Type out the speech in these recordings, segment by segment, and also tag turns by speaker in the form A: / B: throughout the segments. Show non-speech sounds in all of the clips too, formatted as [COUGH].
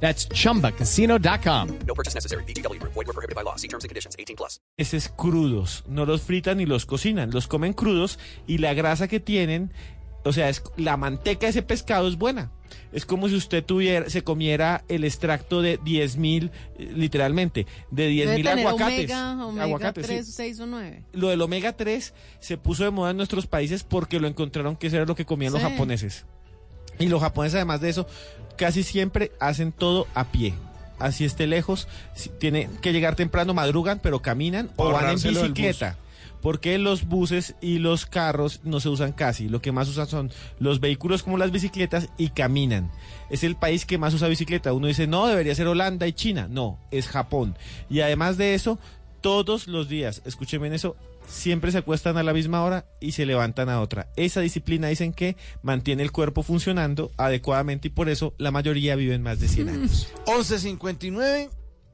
A: That's chumbacasino.com.
B: No purchase necessary. BGW. Void were prohibited by law. See terms and conditions. 18 plus.
C: peces crudos. No los fritan ni los cocinan, los comen crudos y la grasa que tienen, o sea, es, la manteca de ese pescado es buena. Es como si usted tuviera, se comiera el extracto de 10.000, eh, literalmente, de 10.000
D: Debe tener
C: aguacates.
D: Omega, omega
C: aguacates, sí.
D: 3, 6 o 9.
C: Lo del omega 3 se puso de moda en nuestros países porque lo encontraron que eso era lo que comían los
D: Sí.
C: japoneses. Y los japoneses, además de eso, casi siempre hacen todo a pie. Así esté lejos, si- tiene que llegar temprano, madrugan, pero caminan o van en bicicleta. Porque los buses y los carros no se usan casi. Lo que más usan son los vehículos como las bicicletas y caminan. Es el país que más usa bicicleta. Uno dice, no, debería ser Holanda y China. No, es Japón. Y además de eso, todos los días, escuchen bien eso, siempre se acuestan a la misma hora y se levantan a otra. Esa disciplina dicen que mantiene el cuerpo funcionando adecuadamente y por eso la mayoría viven más de 100 años.
E: 11.59,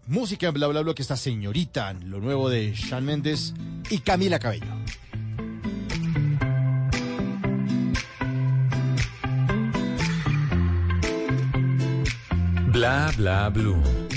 E: música en bla bla bla que está señorita, lo nuevo de Shawn Mendes y Camila Cabello.
F: Bla bla blue.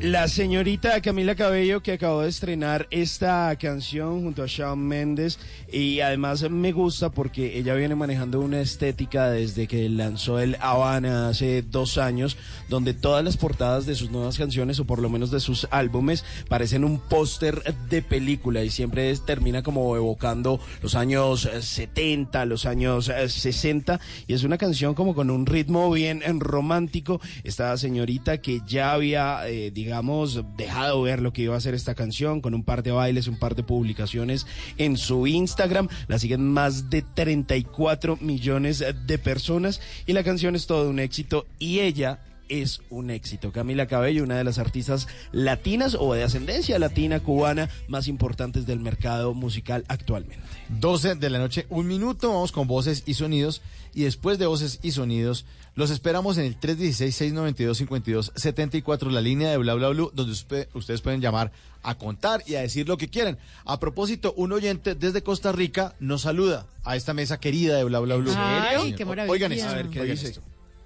G: La
H: señorita
I: Camila Cabello que acabó de estrenar esta canción junto a Shawn Mendes y además me gusta porque ella viene manejando una estética desde que lanzó el Habana hace dos años donde todas las portadas de sus nuevas canciones o por lo menos de sus álbumes parecen un póster de película y siempre termina como evocando los años eh, 70, los años eh, 60 y es una canción como con un ritmo bien eh, romántico. Esta señorita que ya había, eh, digamos, dejado ver lo que iba a ser esta canción con un par de bailes, un par de publicaciones en su Instagram. La siguen más de 34 millones de personas y la canción es todo un éxito y ella es un éxito. Camila Cabello, una de las artistas latinas o de ascendencia latina cubana más importantes del mercado musical actualmente.
E: 12 de la noche, un minuto, vamos con voces y sonidos. Y después de voces y sonidos, los esperamos en el 316-692-5274, la línea de bla bla bla, donde usted- ustedes pueden llamar a contar y a decir lo que quieran. A propósito, un oyente desde Costa Rica nos saluda a esta mesa querida de bla bla bla.
D: Ay, qué maravilla.
E: Oigan esto.
D: A ver,
I: ¿qué dice?
E: esto.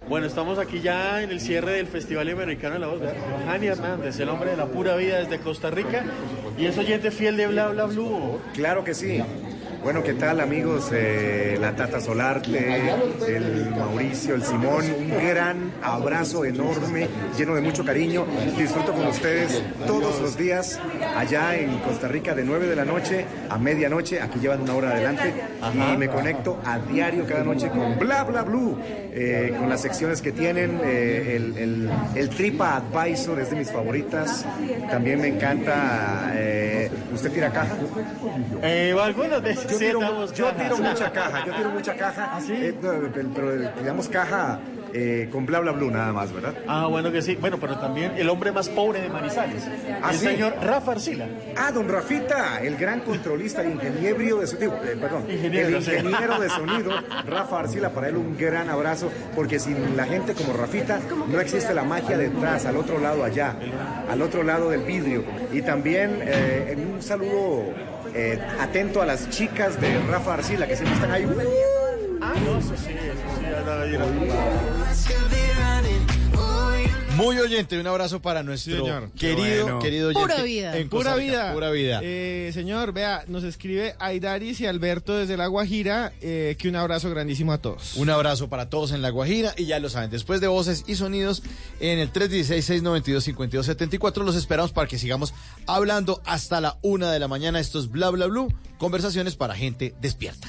J: Bueno, estamos aquí ya en el cierre del Festival Americano de la Voz. ¿verdad? Johanny Hernández, el hombre de la pura vida desde Costa Rica y es oyente fiel de Bla Bla Blue.
K: Claro que sí. Bueno, ¿qué tal amigos? Eh, la Tata Solarte, el Mauricio, el Simón, un gran abrazo enorme, lleno de mucho cariño. Disfruto con ustedes todos los días allá en Costa Rica de 9 de la noche a medianoche. Aquí llevan una hora adelante y me conecto a diario cada noche con Bla Bla Blue, eh, con las secciones que tienen. eh, el, el, el Tripa Advisor es de mis favoritas. También me encanta. eh, ¿Usted tira caja?
J: Eh, algunas veces
K: Yo
J: sí
K: tiro,
J: estamos
K: yo tiro mucha caja, yo tiro mucha caja.
J: ¿Ah, sí?
K: Eh, pero, digamos caja eh, con bla bla blue nada más, ¿verdad?
J: Ah, bueno que sí. Bueno, pero también el hombre más pobre de Manizales.
K: ¿Ah,
J: el
K: sí?
J: señor Rafa Arcila.
K: Ah, don Rafita, el gran controlista, el ingeniero de sonido, eh, perdón,
J: Ingeniero,
K: el
J: sí.
K: ingeniero de [LAUGHS] sonido, Rafa Arcila, para él un gran abrazo, porque sin la gente como Rafita no existe la magia detrás, al otro lado allá, al otro lado del vidrio. Y también eh, un saludo eh, atento a las chicas de Rafa Arcila, que siempre están ahí.
J: Ah, no, eso sí, eso sí. ya la- ya la-
E: Muy oyente, un abrazo para nuestro
C: señor.
E: querido,
I: bueno.
E: querido oyente.
L: Pura vida.
E: en Costa
C: Pura vida.
E: Pura vida.
C: Eh, señor, vea, nos escribe Aidaris y Alberto desde La Guajira, eh, que un abrazo grandísimo a todos.
E: Un abrazo para todos en La Guajira y ya lo saben, después de voces y sonidos en el 316-692-5274 los esperamos para que sigamos hablando hasta la una de la mañana. Esto es Bla Bla Blue, conversaciones para gente despierta.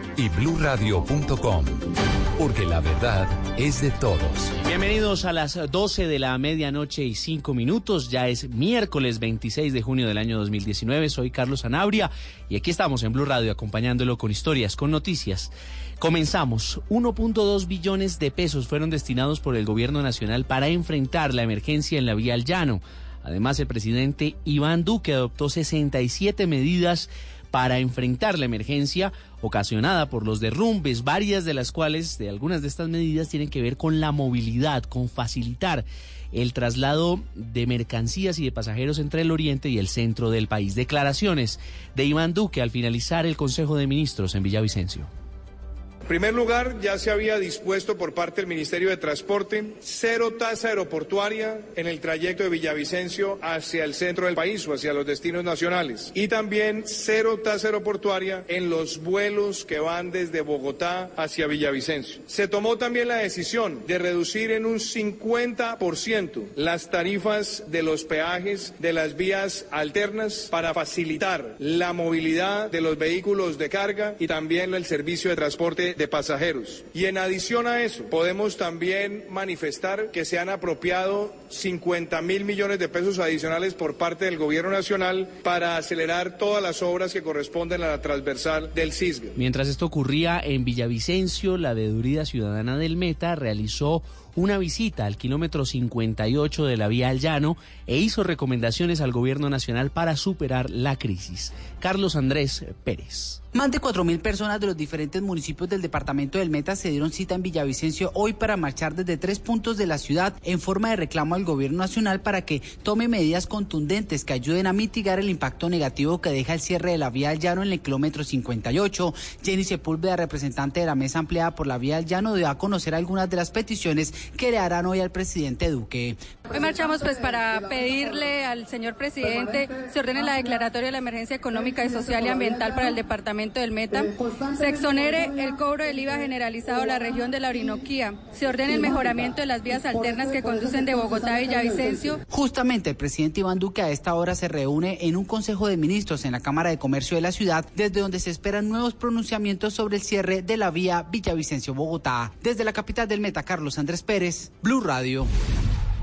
M: y bluradio.com, porque la verdad es de todos.
N: Bienvenidos a las 12 de la medianoche y 5 minutos. Ya es miércoles 26 de junio del año 2019. Soy Carlos Anabria y aquí estamos en Blue Radio acompañándolo con historias, con noticias. Comenzamos. 1.2 billones de pesos fueron destinados por el gobierno nacional para enfrentar la emergencia en la vía al llano. Además, el presidente Iván Duque adoptó 67 medidas para enfrentar la emergencia ocasionada por los derrumbes, varias de las cuales, de algunas de estas medidas, tienen que ver con la movilidad, con facilitar el traslado de mercancías y de pasajeros entre el oriente y el centro del país. Declaraciones de Iván Duque al finalizar el Consejo de Ministros en Villavicencio.
O: En primer lugar, ya se había dispuesto por parte del Ministerio de Transporte cero tasa aeroportuaria en el trayecto de Villavicencio hacia el centro del país o hacia los destinos nacionales. Y también cero tasa aeroportuaria en los vuelos que van desde Bogotá hacia Villavicencio. Se tomó también la decisión de reducir en un 50% las tarifas de los peajes de las vías alternas para facilitar la movilidad de los vehículos de carga y también el servicio de transporte de pasajeros. Y en adición a eso, podemos también manifestar que se han apropiado 50 mil millones de pesos adicionales por parte del Gobierno Nacional para acelerar todas las obras que corresponden a la transversal del CISG.
N: Mientras esto ocurría en Villavicencio, la Veeduría Ciudadana del Meta realizó una visita al kilómetro 58 de la vía al llano e hizo recomendaciones al gobierno nacional para superar la crisis. Carlos Andrés Pérez.
P: Más de 4.000 personas de los diferentes municipios del departamento del Meta se dieron cita en Villavicencio hoy para marchar desde tres puntos de la ciudad en forma de reclamo al gobierno nacional para que tome medidas contundentes que ayuden a mitigar el impacto negativo que deja el cierre de la vía al llano en el kilómetro 58. Jenny Sepúlveda, representante de la mesa ampliada por la vía al llano, dio a conocer algunas de las peticiones que le harán hoy al presidente Duque.
Q: Hoy marchamos pues para pedirle al señor presidente se ordene la declaratoria de la emergencia económica y social y ambiental para el departamento del Meta, se exonere el cobro del IVA generalizado a la región de la Orinoquía, se ordene el mejoramiento de las vías alternas que conducen de Bogotá a Villavicencio.
P: Justamente el presidente Iván Duque a esta hora se reúne en un consejo de ministros en la Cámara de Comercio de la ciudad, desde donde se esperan nuevos pronunciamientos sobre el cierre de la vía Villavicencio-Bogotá. Desde la capital del Meta, Carlos Andrés Pérez, Blue Radio.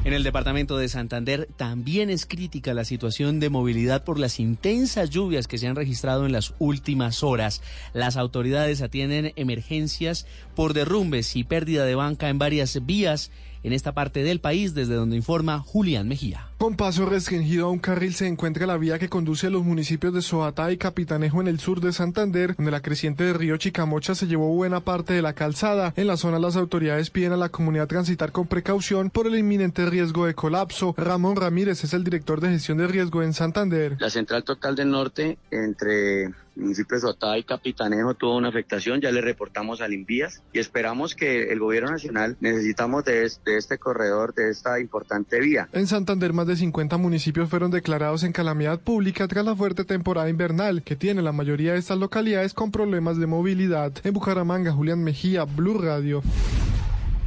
N: En el departamento de Santander también es crítica la situación de movilidad por las intensas lluvias que se han registrado en las últimas horas. Las autoridades atienden emergencias por derrumbes y pérdida de banca en varias vías en esta parte del país, desde donde informa Julián Mejía.
L: Con paso restringido a un carril se encuentra la vía que conduce a los municipios de Soatá y Capitanejo en el sur de Santander, donde la creciente del río Chicamocha se llevó buena parte de la calzada. En la zona las autoridades piden a la comunidad transitar con precaución por el inminente riesgo de colapso. Ramón Ramírez es el director de gestión de riesgo en Santander.
R: La central total del norte entre municipios de Otá y Capitanejo tuvo una afectación, ya le reportamos al Invías y esperamos que el gobierno nacional necesitamos de, es- de este corredor, de esta importante vía.
L: En Santander, más de 50 municipios fueron declarados en calamidad pública tras la fuerte temporada invernal que tiene la mayoría de estas localidades con problemas de movilidad. En Bucaramanga, Julián Mejía, Blue Radio.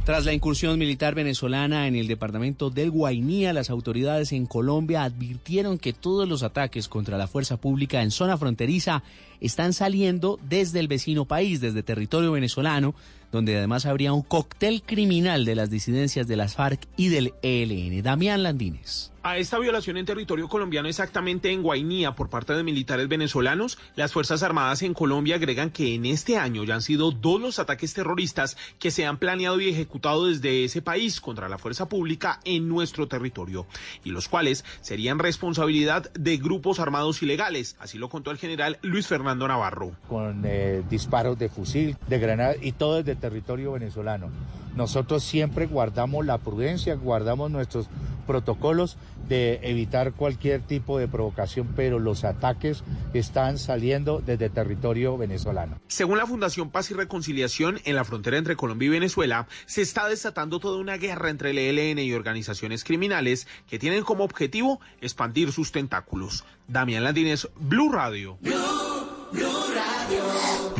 N: Tras la incursión militar venezolana en el departamento del Guainía, las autoridades en Colombia advirtieron que todos los ataques contra la fuerza pública en zona fronteriza están saliendo desde el vecino país, desde territorio venezolano, donde además habría un cóctel criminal de las disidencias de las FARC y del ELN. Damián Landines.
S: A esta violación en territorio colombiano, exactamente en Guainía, por parte de militares venezolanos, las Fuerzas Armadas en Colombia agregan que en este año ya han sido dos los ataques terroristas que se han planeado y ejecutado desde ese país contra la fuerza pública en nuestro territorio, y los cuales serían responsabilidad de grupos armados ilegales. Así lo contó el general Luis Fernando Navarro.
T: con eh, disparos de fusil, de granada y todo desde territorio venezolano. Nosotros siempre guardamos la prudencia, guardamos nuestros protocolos de evitar cualquier tipo de provocación, pero los ataques están saliendo desde territorio venezolano.
S: Según la Fundación Paz y Reconciliación, en la frontera entre Colombia y Venezuela se está desatando toda una guerra entre el ELN y organizaciones criminales que tienen como objetivo expandir sus tentáculos. Damián Landines, Blue Radio.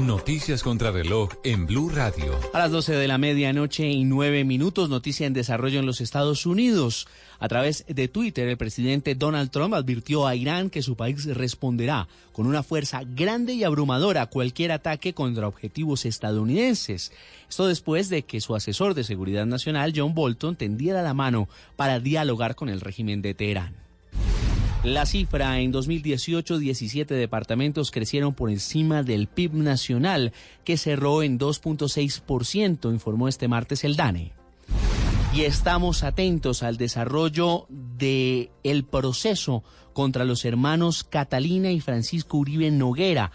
M: Noticias contra reloj en Blue Radio.
N: A las 12 de la medianoche y nueve minutos, noticia en desarrollo en los Estados Unidos. A través de Twitter, el presidente Donald Trump advirtió a Irán que su país responderá con una fuerza grande y abrumadora a cualquier ataque contra objetivos estadounidenses. Esto después de que su asesor de seguridad nacional, John Bolton, tendiera la mano para dialogar con el régimen de Teherán. La cifra en 2018, 17 departamentos crecieron por encima del PIB nacional, que cerró en 2.6%, informó este martes el DANE. Y estamos atentos al desarrollo de proceso contra los hermanos Catalina y Francisco Uribe Noguera.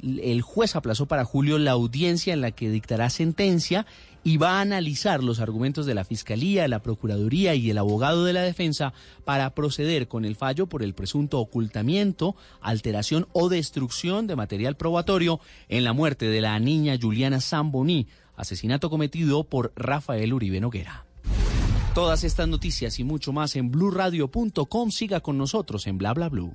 N: El juez aplazó para julio la audiencia en la que dictará sentencia y va a analizar los argumentos de la Fiscalía, la Procuraduría y el abogado de la defensa para proceder con el fallo por el presunto ocultamiento, alteración o destrucción de material probatorio en la muerte de la niña Juliana Zamboní, asesinato cometido por Rafael Uribe Noguera. Todas estas noticias y mucho más en blurradio.com. Siga con nosotros en Bla Bla Blue.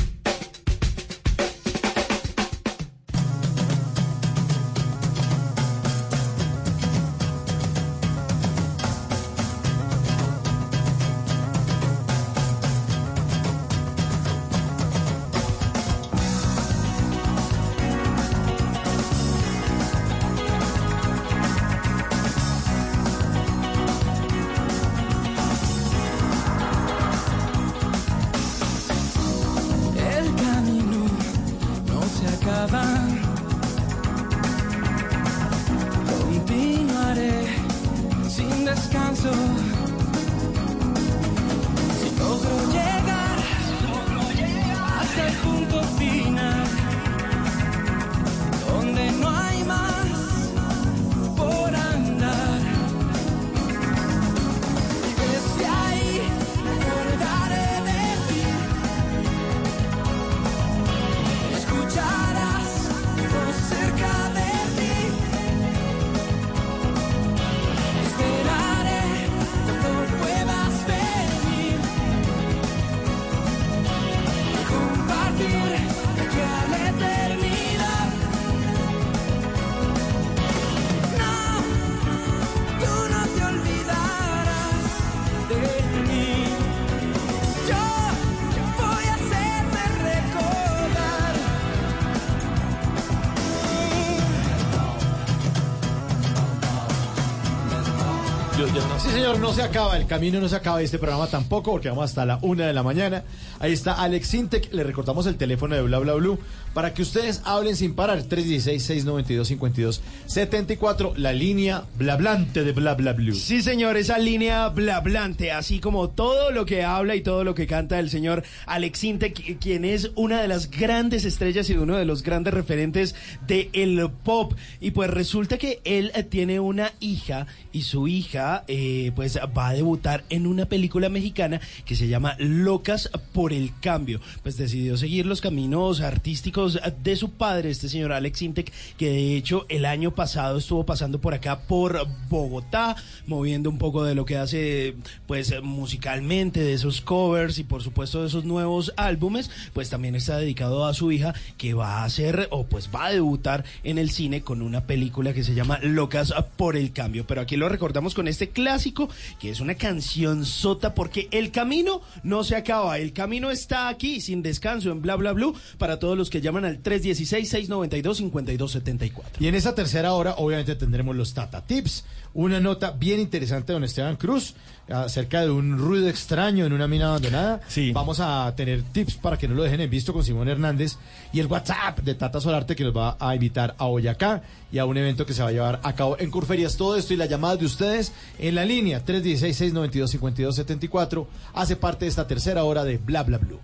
H: No se acaba, el
E: camino no se acaba este programa tampoco, porque vamos hasta la una de la mañana. Ahí está Alex Sintec, le recordamos el teléfono de Bla Bla Blue para que ustedes hablen sin parar. 316-692-5274, la línea blablante de Bla Bla Blue.
I: Sí, señor, esa línea blablante, así como todo lo que habla y todo lo que canta el señor Alex Intec, quien es una de las grandes estrellas y uno de los grandes referentes del pop. Y pues resulta que él tiene una hija y su hija eh, pues va a debutar en una película mexicana que se llama Locas por el Cambio. Pues decidió seguir los caminos artísticos de su padre, este señor Alex Intec, que de hecho el año pasado estuvo pasando por acá por Bogotá, moviendo un poco de lo que hace pues musicalmente, de esos covers y por supuesto de esos nuevos álbumes, pues también está dedicado a su hija que va a hacer o pues va a debutar en el cine con una película que se llama Locas por el Cambio. Pero aquí lo recordamos con este clásico que es una canción sota porque el camino no se acaba, el camino está aquí sin descanso en bla bla blue para todos los que llaman al 316-692-5274.
E: Y en esa tercera hora, obviamente, tendremos los Tata Tips. Una nota bien interesante de don Esteban Cruz acerca de un ruido extraño en una mina abandonada. Vamos a tener tips para que no lo dejen en visto con Simón Hernández y el WhatsApp de Tata Solarte que nos va a invitar a Boyacá y a un evento que se va a llevar a cabo en Curferias. Todo esto y las llamadas de ustedes en la línea 316-692-5274 hace parte de esta tercera hora de Bla Bla Blue.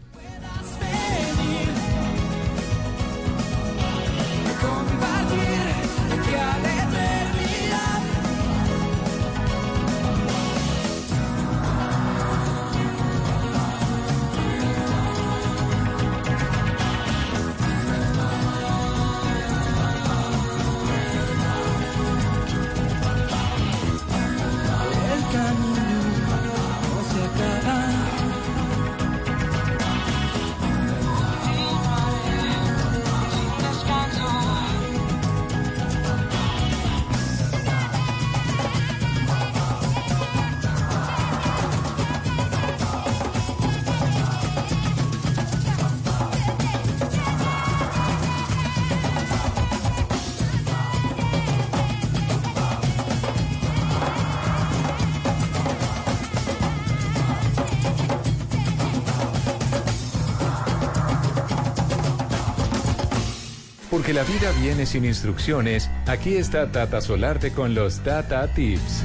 M: Porque la vida viene sin instrucciones, aquí está Tata Solarte con los Tata Tips.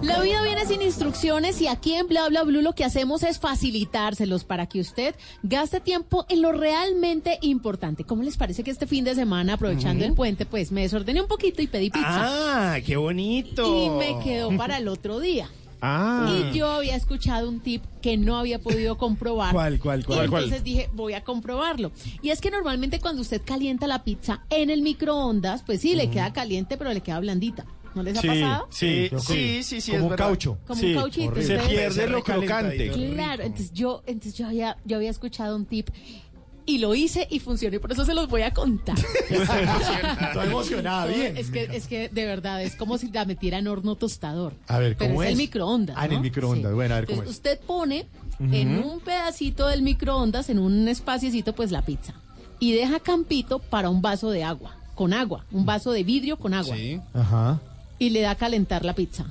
D: La vida viene sin instrucciones y aquí en Bla Bla Blue lo que hacemos es facilitárselos para que usted gaste tiempo en lo realmente importante. ¿Cómo les parece que este fin de semana, aprovechando el puente, pues me desordené un poquito y pedí pizza?
I: Ah, qué bonito.
D: Y me quedó para el otro día.
I: Ah.
D: Y yo había escuchado un tip que no había podido comprobar. [LAUGHS]
I: ¿Cuál, cuál, cuál?
D: Y
I: ¿Cuál,
D: entonces
I: cuál?
D: dije, voy a comprobarlo. Y es que normalmente cuando usted calienta la pizza en el microondas, pues sí, le queda caliente, pero le queda blandita. ¿No les ha pasado?
C: sí,
I: Sí, sí, sí, sí,
E: Como
I: es
E: un
I: verdad.
E: caucho.
D: Como
C: Sí,
D: un cauchito.
C: Se
D: Entonces-
C: pierde lo crocante.
D: Claro, entonces yo, entonces yo había, yo había escuchado un tip y lo hice y funcionó y por eso se los voy a contar. [LAUGHS]
E: Estoy emocionada, bien.
D: Es que, es que de verdad es como si la metiera en horno tostador.
E: A ver,
D: Pero
E: ¿cómo
D: es,
E: es?
D: el microondas.
E: Ah, en el microondas. Bueno, a ver cómo
D: Entonces,
E: es.
D: usted pone en un pedacito del microondas, en un espaciecito, pues la pizza. Y deja campito para un vaso de agua, con agua, un vaso de vidrio con agua.
E: Ajá.
D: Y le da a calentar la pizza.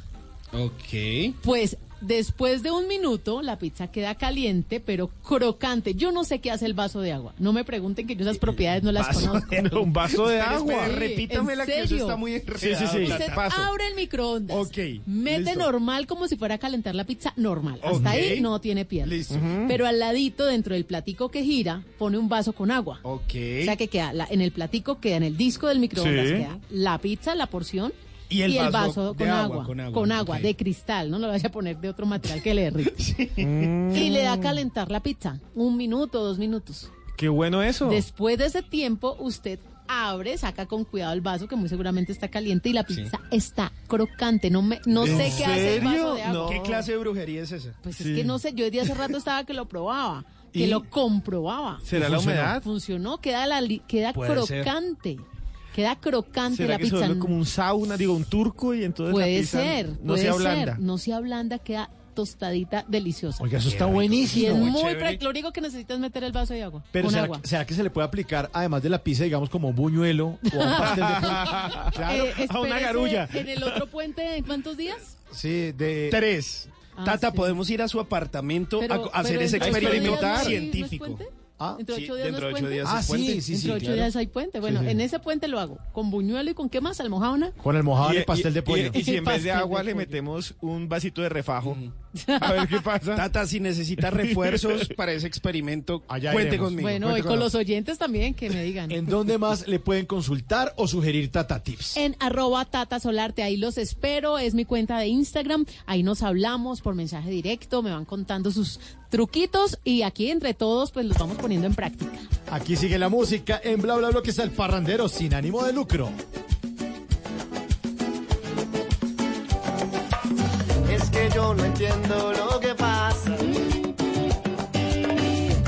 I: Ok.
D: Pues después de un minuto la pizza queda caliente, pero crocante. Yo no sé qué hace el vaso de agua. No me pregunten que yo esas propiedades no las
C: Vaso
D: conozco.
C: de- un vaso de agua.
I: espere,
D: Sí,
I: repítamela
D: ¿en
I: que eso
D: serio?
I: está muy enredado.
C: sí, sí.
D: Usted
C: Paso.
D: abre el microondas.
I: Ok,
D: Mete
I: listo.
D: normal como si fuera a calentar la pizza normal. Hasta
I: Ok.
D: ahí no tiene pierde.
I: Listo.
D: Pero al ladito, dentro del platico que gira, pone un vaso con agua.
I: Ok.
D: O sea que queda la- en el platico, queda en el disco del microondas,
C: Sí.
D: queda la pizza, la porción.
I: Y el vaso
D: con,
I: agua,
D: agua,
I: con agua,
D: con agua,
I: ok.
D: de cristal, no lo vaya a poner de otro material que le derrite. [LAUGHS] Y le da a calentar la pizza, un minuto, dos minutos.
C: Qué bueno eso.
D: Después de ese tiempo, usted abre, saca con cuidado el vaso que muy seguramente está caliente y la pizza está crocante. No me, no
C: ¿En
D: sé qué hace el vaso de agua.
C: No.
I: ¿Qué clase de brujería es esa?
D: Pues
C: Sí.
D: es que no sé, yo de hace rato estaba que lo probaba, que
C: ¿Y?
D: lo comprobaba.
C: ¿Será la humedad?
D: Funcionó, queda la li- queda
C: ser.
D: Queda crocante
C: ¿Será
D: la
C: que se
D: pizza.
C: vuelve como un sauna, digo, un turco y entonces la
D: Puede
C: pizza
D: ser,
C: no
D: puede
C: se
D: ser.
C: ablanda?
D: No se ablanda, queda tostadita deliciosa.
E: Oiga, eso está
D: Y
E: buenísimo.
D: es muy práctico. Lo único que necesitas es meter el vaso de agua.
E: Pero
D: con
E: ¿será,
D: agua.
E: será que se le puede aplicar, además de la pizza, digamos, como un buñuelo o a un pastel de? [LAUGHS] Claro,
D: Eh,
E: a una garulla.
D: ¿En el otro puente en cuántos días?
E: Sí, de...
I: Tres.
D: Ah,
I: Tata,
D: sí.
I: podemos ir a su apartamento
D: Pero-
I: a, hacer ese experimento científico.
D: ¿no?
E: Ah,
D: ¿Dentro de
I: sí,
D: ocho días
I: dentro
D: no
I: ocho días
E: Ah,
I: es
E: sí,
I: puente.
E: sí, sí,
D: Dentro de ocho
E: claro.
D: días hay puente. Bueno,
E: Sí, sí.
D: en ese puente lo hago. ¿Con buñuelo y con qué más? ¿Almojábana?
E: Con el mojado
C: Y-
E: de pastel
C: y-
E: de pollo.
C: Y, y si en vez de
D: de
C: agua le
D: pollo.
C: metemos un vasito de refajo, a ver qué pasa. [LAUGHS]
I: Tata, si necesita refuerzos [LAUGHS] para ese experimento,
E: Allá
I: cuente
E: iremos.
I: conmigo.
D: Bueno,
E: cuente
D: y
E: con
D: los oyentes también, que me digan.
E: ¿En dónde más le pueden consultar o sugerir Tata Tips?
D: En arroba Tata Solarte, ahí los espero, es mi cuenta de Instagram, ahí nos hablamos por mensaje directo, me van contando sus truquitos y aquí entre todos pues los vamos poniendo en práctica.
E: Aquí sigue la música en Bla Bla Bla que está el parrandero sin ánimo de lucro.
U: Es que yo no entiendo lo que pasa.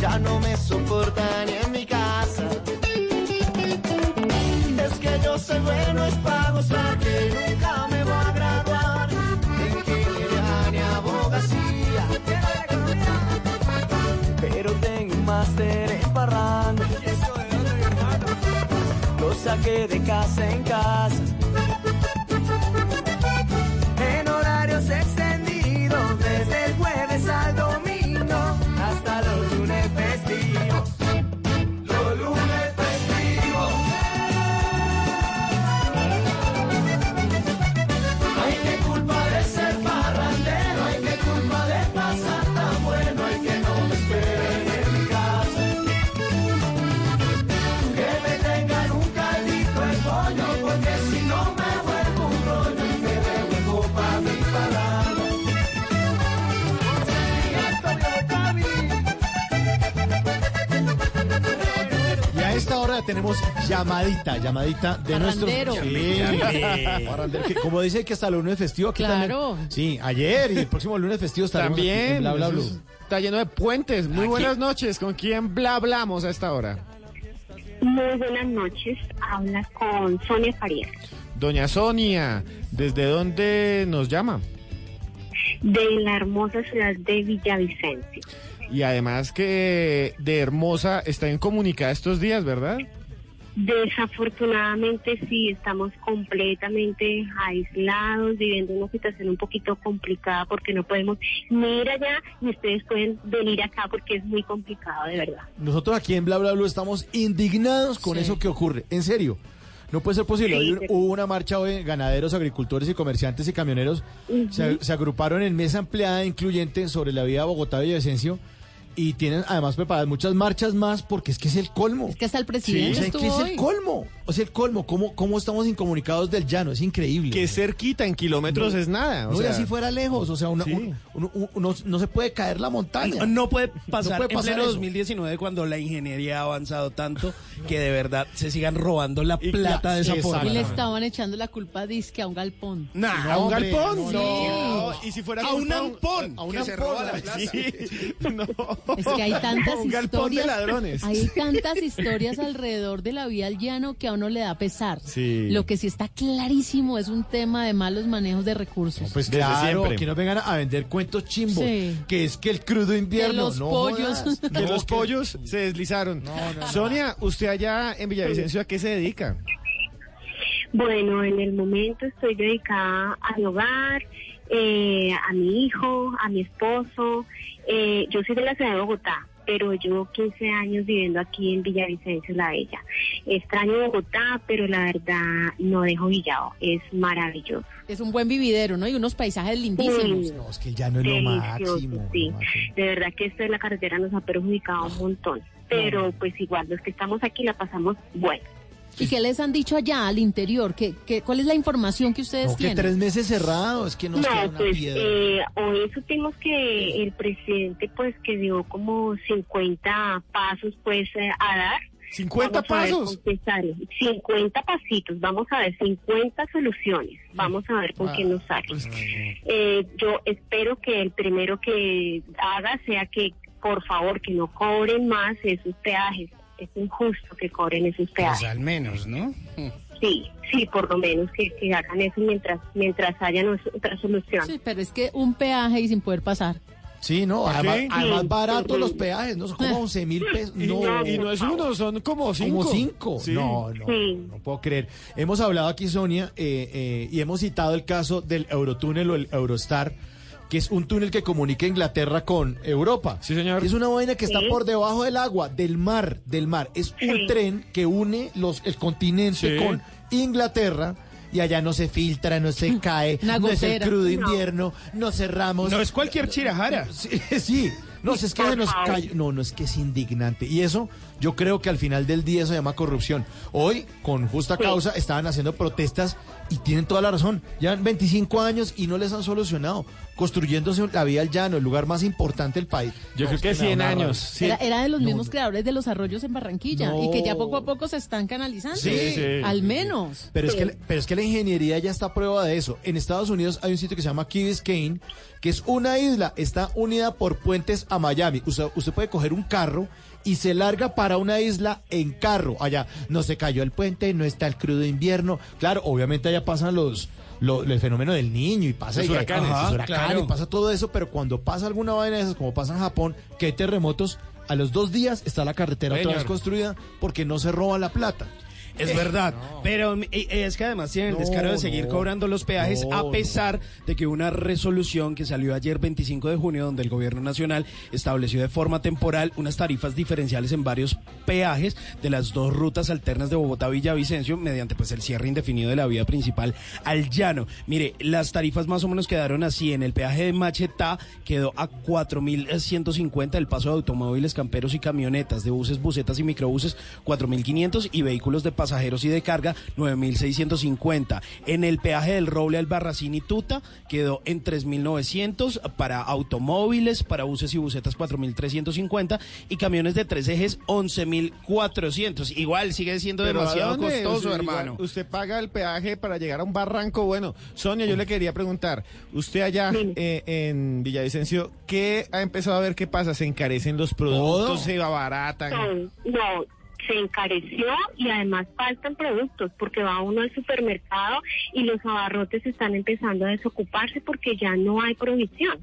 U: Ya no me soporta ni en mi casa. Es que yo soy bueno, es para gozar, que saqué de casa en casa.
E: Tenemos llamadita, llamadita de nuestros... Sí. Que como dice que hasta el lunes festivo aquí
D: Claro.
E: también. Sí, ayer y el próximo lunes festivo estaremos aquí
C: También,
E: en Bla Bla Blue.
C: es- está lleno de puentes. Muy buenas noches. ¿Con quién bla hablamos a esta hora?
V: Muy buenas noches, habla con Sonia Farías,
C: Doña Sonia, ¿desde dónde nos llama?
V: de la hermosa ciudad de Villavicencio.
C: Y además que de Hermosa está incomunicada estos días, ¿verdad?
V: Desafortunadamente sí, estamos completamente aislados, viviendo una situación un poquito complicada porque no podemos ni ir allá ni ustedes pueden venir acá porque es muy complicado, de verdad.
E: Nosotros aquí en Bla Bla Blue estamos indignados con
V: Sí.
E: eso que ocurre. En serio. No puede ser posible.
V: Sí,
E: Hoy
V: sí.
E: hubo una marcha hoy, ganaderos, agricultores y comerciantes y camioneros se, se agruparon en mesa ampliada incluyente sobre la vía Bogotá-Villavicencio y tienen además preparadas muchas marchas más porque es que es el colmo.
D: Es que hasta el presidente estuvo
E: que es el colmo. O sea, el colmo. ¿Cómo, cómo estamos incomunicados del llano? Es increíble.
C: Que cerquita, en kilómetros es nada. o
E: no,
C: sea,
E: así fuera lejos. O sea, una-
C: Sí.
E: un- un- un- uno- no se puede caer la montaña.
I: No, no puede pasar,
E: No puede pasar
I: en pleno
E: eso.
I: 2019 cuando la ingeniería ha avanzado tanto que de verdad se sigan robando la
C: Y
I: plata de esa forma.
D: Y le estaban echando la culpa a disque a un galpón.
I: Nah,
C: ¿A un
I: hombre,
C: galpón?
I: no,
C: No,
I: no.
C: y si fuera
I: a un ampón
C: a un ampón, [LAUGHS] sí. No.
D: Es que hay tantas [LAUGHS]
C: Un galpón de
D: historias.
C: ladrones.
D: Hay tantas historias alrededor de la vía al llano que a uno le da pesar.
C: Sí.
D: Lo que sí está clarísimo es un tema de malos manejos de recursos.
E: Pues claro,
C: siempre.
E: que nos vengan a vender cuentos chimbos.
D: Sí.
E: Que es que el crudo invierno.
D: Los
E: no
D: pollos.
E: jodas. [LAUGHS]
C: Que
E: No,
C: los
E: que-
C: pollos se deslizaron. Sonia, usted allá en Villavicencio, ¿a qué se dedica?
V: Bueno, en el momento estoy dedicada al hogar, eh, a mi hijo, a mi esposo. Eh, yo soy de la ciudad de Bogotá, pero llevo 15 años viviendo aquí en Villavicencio, La Bella. Extraño Bogotá, pero la verdad no dejo Villado. Es maravilloso.
D: Es un buen vividero, ¿no? Y unos paisajes lindísimos.
V: Mm.
E: No, es que el llano es lo máximo.
V: sí.
E: lo máximo.
V: De verdad que esto de la carretera nos ha perjudicado un montón. Pero pues igual los que estamos aquí la pasamos bueno.
D: ¿Y qué les han dicho allá al interior? ¿Qué, qué, cuál es la información que ustedes
E: No, que
D: tienen?
E: tres meses cerrados, que nos queda
V: No,
E: una
V: pues
E: piedra.
V: eh, hoy supimos que el presidente pues que dio como 50 pasos pues eh, a dar.
C: 50
V: Vamos a ver
C: pasos.
V: sale. 50 pasitos, vamos a ver, 50 soluciones. Vamos a ver con qué nos sale. Eh, yo espero que el primero que haga sea que por favor que no cobren más esos peajes. Es injusto que cobren esos
I: Pues
V: peajes.
I: al menos, ¿no?
V: Sí, sí, por lo menos que, que hagan eso mientras mientras haya no- otra solución.
D: Sí, pero es que un peaje y sin poder pasar.
E: Sí, no,
C: ¿Por
E: además,
V: Sí,
E: baratos
V: sí.
E: los peajes, no son como 11 mil [LAUGHS] pesos. No,
C: y no es uno, son como cinco.
E: Como cinco.
C: Sí.
E: No, no, no puedo creer. Hemos hablado aquí, Sonia, eh, eh, y hemos citado el caso del Eurotúnel o el Eurostar, que es un túnel que comunica Inglaterra con Europa.
C: Sí, señor.
E: Es una vaina que está
V: Sí.
E: por debajo del agua, del mar, del mar. Es un
V: Sí.
E: tren que une los, el continente
C: Sí.
E: con Inglaterra. Y allá no se filtra, no se cae,
D: Una
E: no es el crudo
V: No.
E: invierno, no cerramos.
I: No es cualquier chirajara. [LAUGHS]
E: Sí, sí. No, es que se nos cayó. No, no es que es indignante. Y eso, yo creo que al final del día se llama corrupción. Hoy, con justa causa, estaban haciendo protestas y tienen toda la razón. Llevan 25 años y no les han solucionado. Construyéndose la vía al llano, el lugar más importante del país.
C: Yo
E: No,
C: creo que
E: me da
C: 100
E: una
C: años. sí.
D: Era, era de los
E: No,
D: mismos
E: no.
D: creadores de los arroyos en Barranquilla y que ya poco a poco se están canalizando.
E: Sí, sí.
D: Al menos.
E: Pero es, que, pero es que la ingeniería ya está a prueba de eso. En Estados Unidos hay un sitio que se llama Key Biscayne, que es una isla, está unida por puentes a Miami. Usted, usted puede coger un carro y se larga para una isla en carro. Allá no se cayó el puente, no está el crudo invierno. Claro, obviamente allá pasan los... lo- el fenómeno del niño y pasa
C: Los
E: y-
C: huracanes.
E: Ajá, huracanes,
I: claro.
E: y pasa todo eso, pero cuando pasa alguna vaina de esas, como pasa en Japón, que hay terremotos, a los dos días está la carretera otra vez construida porque no se roban la plata.
I: Es verdad, pero eh, es que además tienen el descaro de seguir cobrando los peajes a pesar de que una resolución que salió ayer 25 de junio donde el gobierno nacional estableció de forma temporal unas tarifas diferenciales en varios peajes de las dos rutas alternas de Bogotá Villavicencio mediante pues el cierre indefinido de la vía principal al llano. Mire, las tarifas más o menos quedaron así, en el peaje de Machetá quedó a 4.150 el paso de automóviles, camperos y camionetas, de buses, busetas y microbuses 4.500 y vehículos de pasajeros y de carga 9.650. En el peaje del Roble al Barracín y Tuta quedó en 3.900 para automóviles, para buses y busetas 4.350 y camiones de tres ejes 11.400. Igual sigue siendo
C: Pero ¿a
I: demasiado costoso,
C: Usted-
I: hermano.
C: igual, Usted paga el peaje para llegar a un barranco. Bueno, Sonia, yo le quería preguntar, usted allá eh, en Villavicencio, ¿qué ha empezado a ver qué pasa? ¿Se encarecen los productos? ¿Se abaratan?
V: No, no, se encareció y además faltan productos porque va uno al supermercado y los abarrotes están empezando a desocuparse porque ya no hay provisión.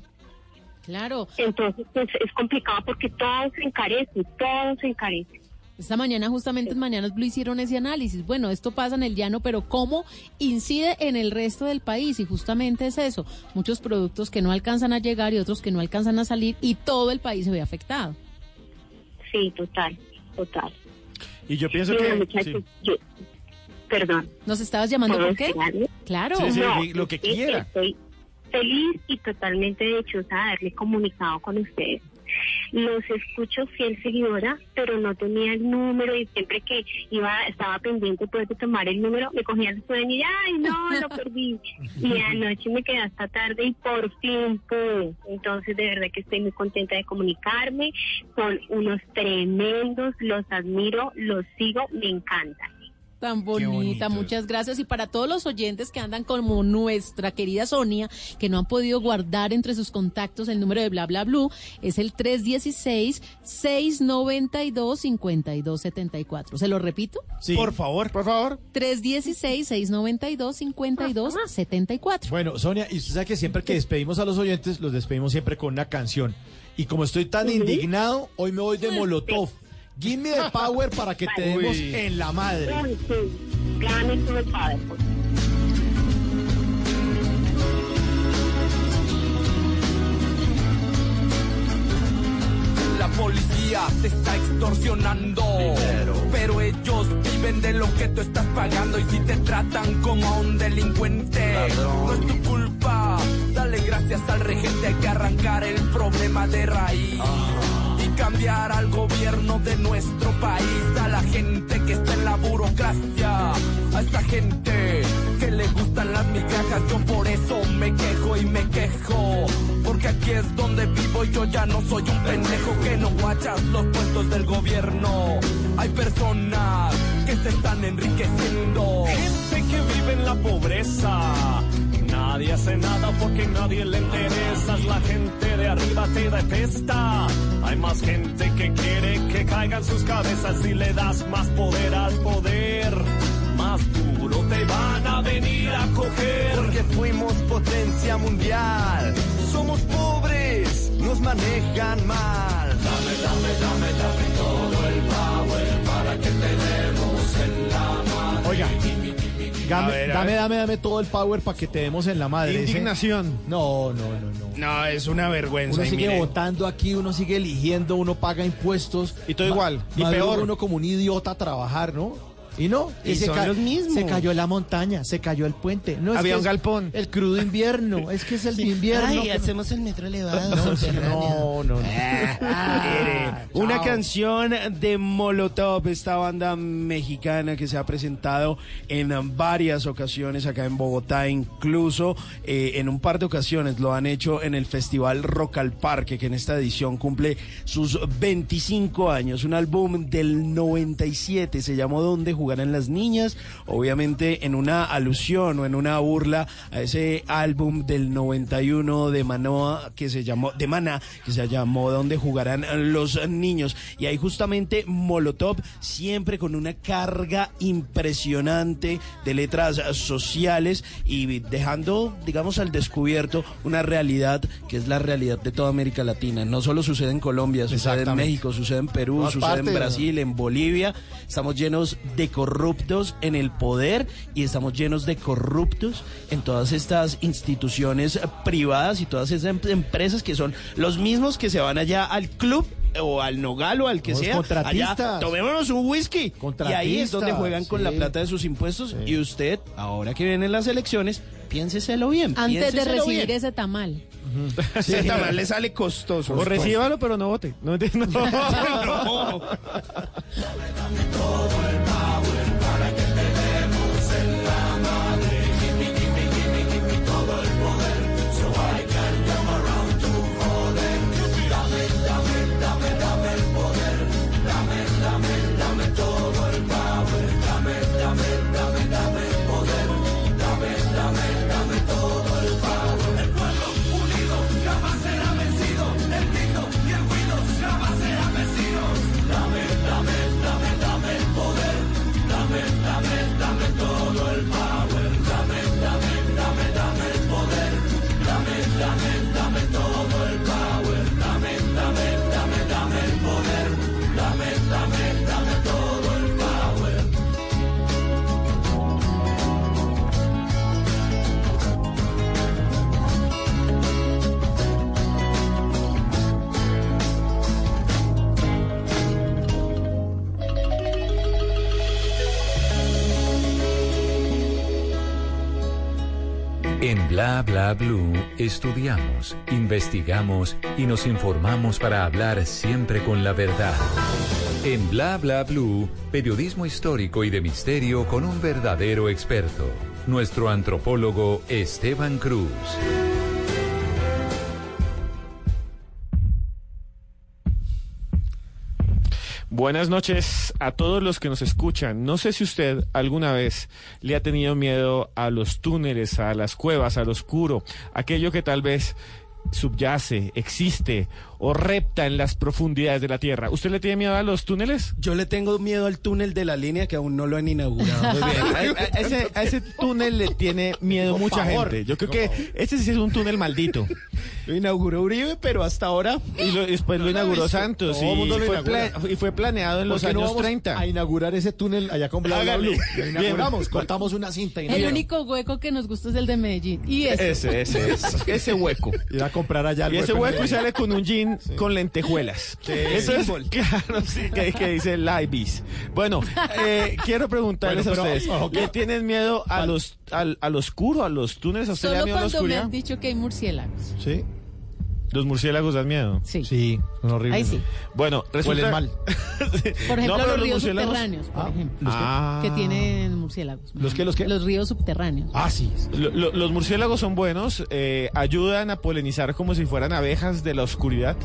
D: Claro.
V: Entonces pues, es complicado porque todo se encarece, todo se encarece.
D: Esta mañana, justamente en Mañanas Blue, hicieron ese análisis. Bueno, esto pasa en el llano, pero ¿cómo incide en el resto del país? Y justamente es eso. Muchos productos que no alcanzan a llegar y otros que no alcanzan a salir y todo el país se ve afectado.
V: Sí, total, total.
C: Y yo pienso
V: Mira,
C: que...
V: muchachos,
C: sí.
V: yo- perdón.
D: ¿Nos estabas llamando
V: ¿Puedo
D: por qué? Claro.
C: Sí, sí,
V: No,
C: lo que
V: es que
C: quiera.
V: Estoy feliz y totalmente dichosa de haberme comunicado con ustedes. Los escucho fiel seguidora, pero no tenía el número y siempre que iba estaba pendiente pues, de tomar el número, me cogía el sueño y ay no, lo [LAUGHS] perdí. Y anoche me quedé hasta tarde y por fin pude. Entonces de verdad que estoy muy contenta de comunicarme. Son unos tremendos, los admiro, los sigo, me encantan.
D: Tan bonita, muchas gracias. Y para todos los oyentes que andan como nuestra querida Sonia, que no han podido guardar entre sus contactos el número de Bla Bla Blue, es el 316-692-5274. ¿Se lo repito?
I: Por favor.
C: Por favor.
D: 316-692-5274.
E: Bueno, Sonia, y usted sabe que siempre que despedimos a los oyentes, los despedimos siempre con una canción. Y como estoy tan indignado, hoy me voy de Molotov. Give me the power para que te demos en la madre.
U: La policía te está extorsionando. Pero ellos viven de lo que tú estás pagando. Y si te tratan como a un delincuente, no es tu culpa. Dale gracias al regente. Hay que arrancar el problema de raíz. Y cambiar al gobierno de nuestro país. A la gente que está en la burocracia. A esa gente que le gustan las migajas. Yo por eso me quejo y me quejo. Porque aquí es donde vivo y yo ya no soy un pendejo que no guachas los puestos del gobierno. Hay personas que se están enriqueciendo.
W: Gente que vive en la pobreza. Nadie hace nada porque nadie le interesa. La gente de arriba te detesta. Hay más gente que quiere que caigan sus cabezas y le das más poder al poder. más duro te van a venir a coger.
U: Porque fuimos potencia mundial. Somos pobres, nos manejan mal. Dame, dame, dame, dame todo el power para que te demos en la mano.
E: Oiga. Dame,
C: A ver, a
E: dame, dame, dame todo el power para que te demos en la madre.
C: Indignación.
E: No, no, no, no.
I: No, es una vergüenza.
E: Uno sigue
I: mire,
E: votando aquí, uno sigue eligiendo, uno paga impuestos.
C: Y todo
E: Ma-
C: igual, y peor.
E: uno como un idiota a trabajar, ¿no? Y no,
I: Y
E: se,
I: son los mismos.
E: se cayó la montaña, se cayó el puente. No, es
C: Había
E: que
C: un galpón.
E: El crudo invierno, [LAUGHS] es que es el invierno.
I: Ay,
E: que-
I: hacemos el metro elevado.
E: No, no, no. no. [LAUGHS]
I: Mire, una
E: chao.
I: canción de Molotov, esta banda mexicana que se ha presentado en varias ocasiones acá en Bogotá, incluso eh, en un par de ocasiones lo han hecho en el Festival Rock al Parque, que en esta edición cumple sus 25 años. Un álbum del 97, se llamó Donde jugarán las niñas, obviamente en una alusión o en una burla a ese álbum del 91 de Manoa que se llamó de Maná que se llamó Donde jugarán los niños y ahí justamente Molotov siempre con una carga impresionante de letras sociales y dejando digamos al descubierto una realidad que es la realidad de toda América Latina no solo sucede en Colombia sucede en. México sucede en Perú sucede en. Brasil en Bolivia estamos llenos de corruptos en el poder y estamos llenos de corruptos en todas estas instituciones privadas y todas esas em- empresas que son los mismos que se van allá al club o al nogal o al que
E: Los
I: sea
E: contratistas.
I: allá tomémonos un whisky y ahí es donde juegan con la plata de sus impuestos y usted ahora que vienen las elecciones piénseselo bien
D: Antes de recibir
I: bien.
D: ese tamal. [LAUGHS]
I: Ese tamal le sale costoso
C: O recíbalo, pero no vote. No, [LAUGHS] no. [LAUGHS]
I: No.
M: En Bla Bla Blue estudiamos, investigamos y nos informamos para hablar siempre con la verdad. En Bla Bla Blue, periodismo histórico y de misterio con un verdadero experto, nuestro antropólogo Esteban Cruz.
C: Buenas noches a todos los que nos escuchan. No sé si usted alguna vez le ha tenido miedo a los túneles, a las cuevas, al oscuro, aquello que tal vez subyace, existe o repta en las profundidades de la Tierra. ¿Usted le tiene miedo a los túneles?
I: Yo le tengo miedo al túnel de la línea que aún no lo han inaugurado.
C: Muy bien. [LAUGHS] A, a- a ese, a ese túnel le tiene miedo
I: Por
C: mucha
I: favor.
C: gente. Yo creo que ese sí es un túnel maldito. [LAUGHS]
I: Lo inauguró Uribe, pero hasta ahora.
C: Y lo- después lo
I: No lo he
C: inauguró. Santos
E: Todo el
C: y
E: mundo lo
C: fue,
E: inaugura.
C: y fue planeado en
E: ¿Por
C: los
E: no
C: años
E: vamos
C: 30.
E: A inaugurar ese túnel allá con Bla Bla. Lo
C: Bien.
E: inauguramos, cortamos una cinta y
D: El único hueco que nos gusta es el de Medellín. Y ese.
C: Ese, ese, ese, ese hueco. [LAUGHS]
E: Ir a comprar allá el
C: Y ese hueco y sale con un jean con lentejuelas. Eso es, claro, sí, que, que dice Libis. Bueno, eh, quiero preguntarles
E: Bueno,
C: a
E: pero,
C: ustedes,
E: ok.
C: ¿le tienen miedo a los, al, al oscuro, a los túneles? ¿A usted le da
D: Solo
C: miedo a la
D: cuando me han dicho que hay murciélagos.
E: Sí.
C: ¿Los murciélagos dan miedo?
D: Sí.
E: Sí, son horribles.
D: Ahí sí.
C: Bueno, resulta...
E: Huelen mal. [LAUGHS]
D: Por ejemplo,
C: No,
D: los
C: los
D: ríos
C: murciélagos-
D: subterráneos, por
E: Ah,
D: ejemplo.
E: ¿los qué?
C: Ah.
D: Que tienen murciélagos.
E: ¿Los qué, los qué?
D: Los ríos subterráneos.
E: Ah, sí.
C: Lo- lo- los murciélagos son buenos, eh, ayudan a polinizar como si fueran abejas de la oscuridad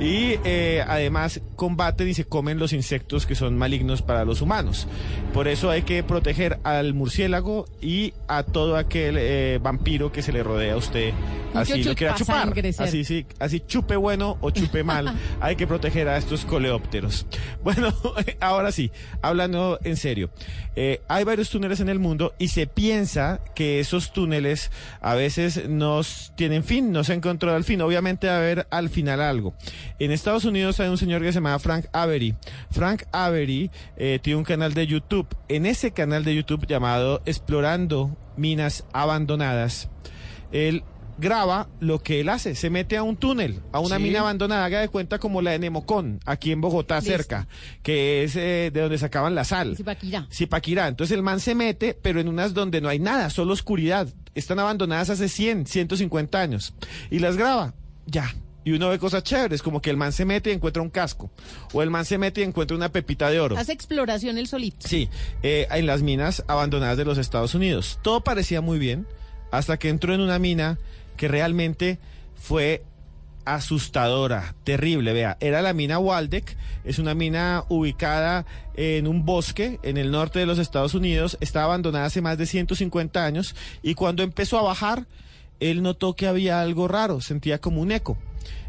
C: y eh, además combaten y se comen los insectos que son malignos para los humanos. Por eso hay que proteger al murciélago y a todo aquel eh, vampiro que se le rodea a usted. Así lo quiera chupar. Así sí. Así chupe bueno o chupe mal, [LAUGHS] hay que proteger a estos coleópteros. [LAUGHS] Bueno, [LAUGHS] ahora sí, hablando en serio, eh, hay varios túneles en el mundo y se piensa que esos túneles a veces no tienen fin, no se ha encontrado el fin. Obviamente va a haber al final algo. En Estados Unidos hay un señor que se llama Frank Avery. Frank Avery eh, tiene un canal de YouTube. En ese canal de YouTube llamado Explorando Minas Abandonadas, él graba lo que él hace, se mete a un túnel, a una
I: Sí.
C: mina abandonada, haga de cuenta como la de Nemocón, aquí en Bogotá
D: Listo.
C: cerca, que es eh, de donde sacaban la sal.
D: Zipaquirá.
C: Zipaquirá. Entonces el man se mete, pero en unas donde no hay nada, solo oscuridad. Están abandonadas hace 100, 150 años. Y las graba. Ya. Y uno ve cosas chéveres, como que el man se mete y encuentra un casco. O el man se mete y encuentra una pepita de oro.
D: Hace exploración el solito.
C: Sí, eh, en las minas abandonadas de los Estados Unidos. Todo parecía muy bien hasta que entró en una mina que realmente fue asustadora, terrible. Vea, era la mina Waldeck, es una mina ubicada en un bosque en el norte de los Estados Unidos, está abandonada hace más de 150 años y cuando empezó a bajar, él notó que había algo raro, sentía como un eco.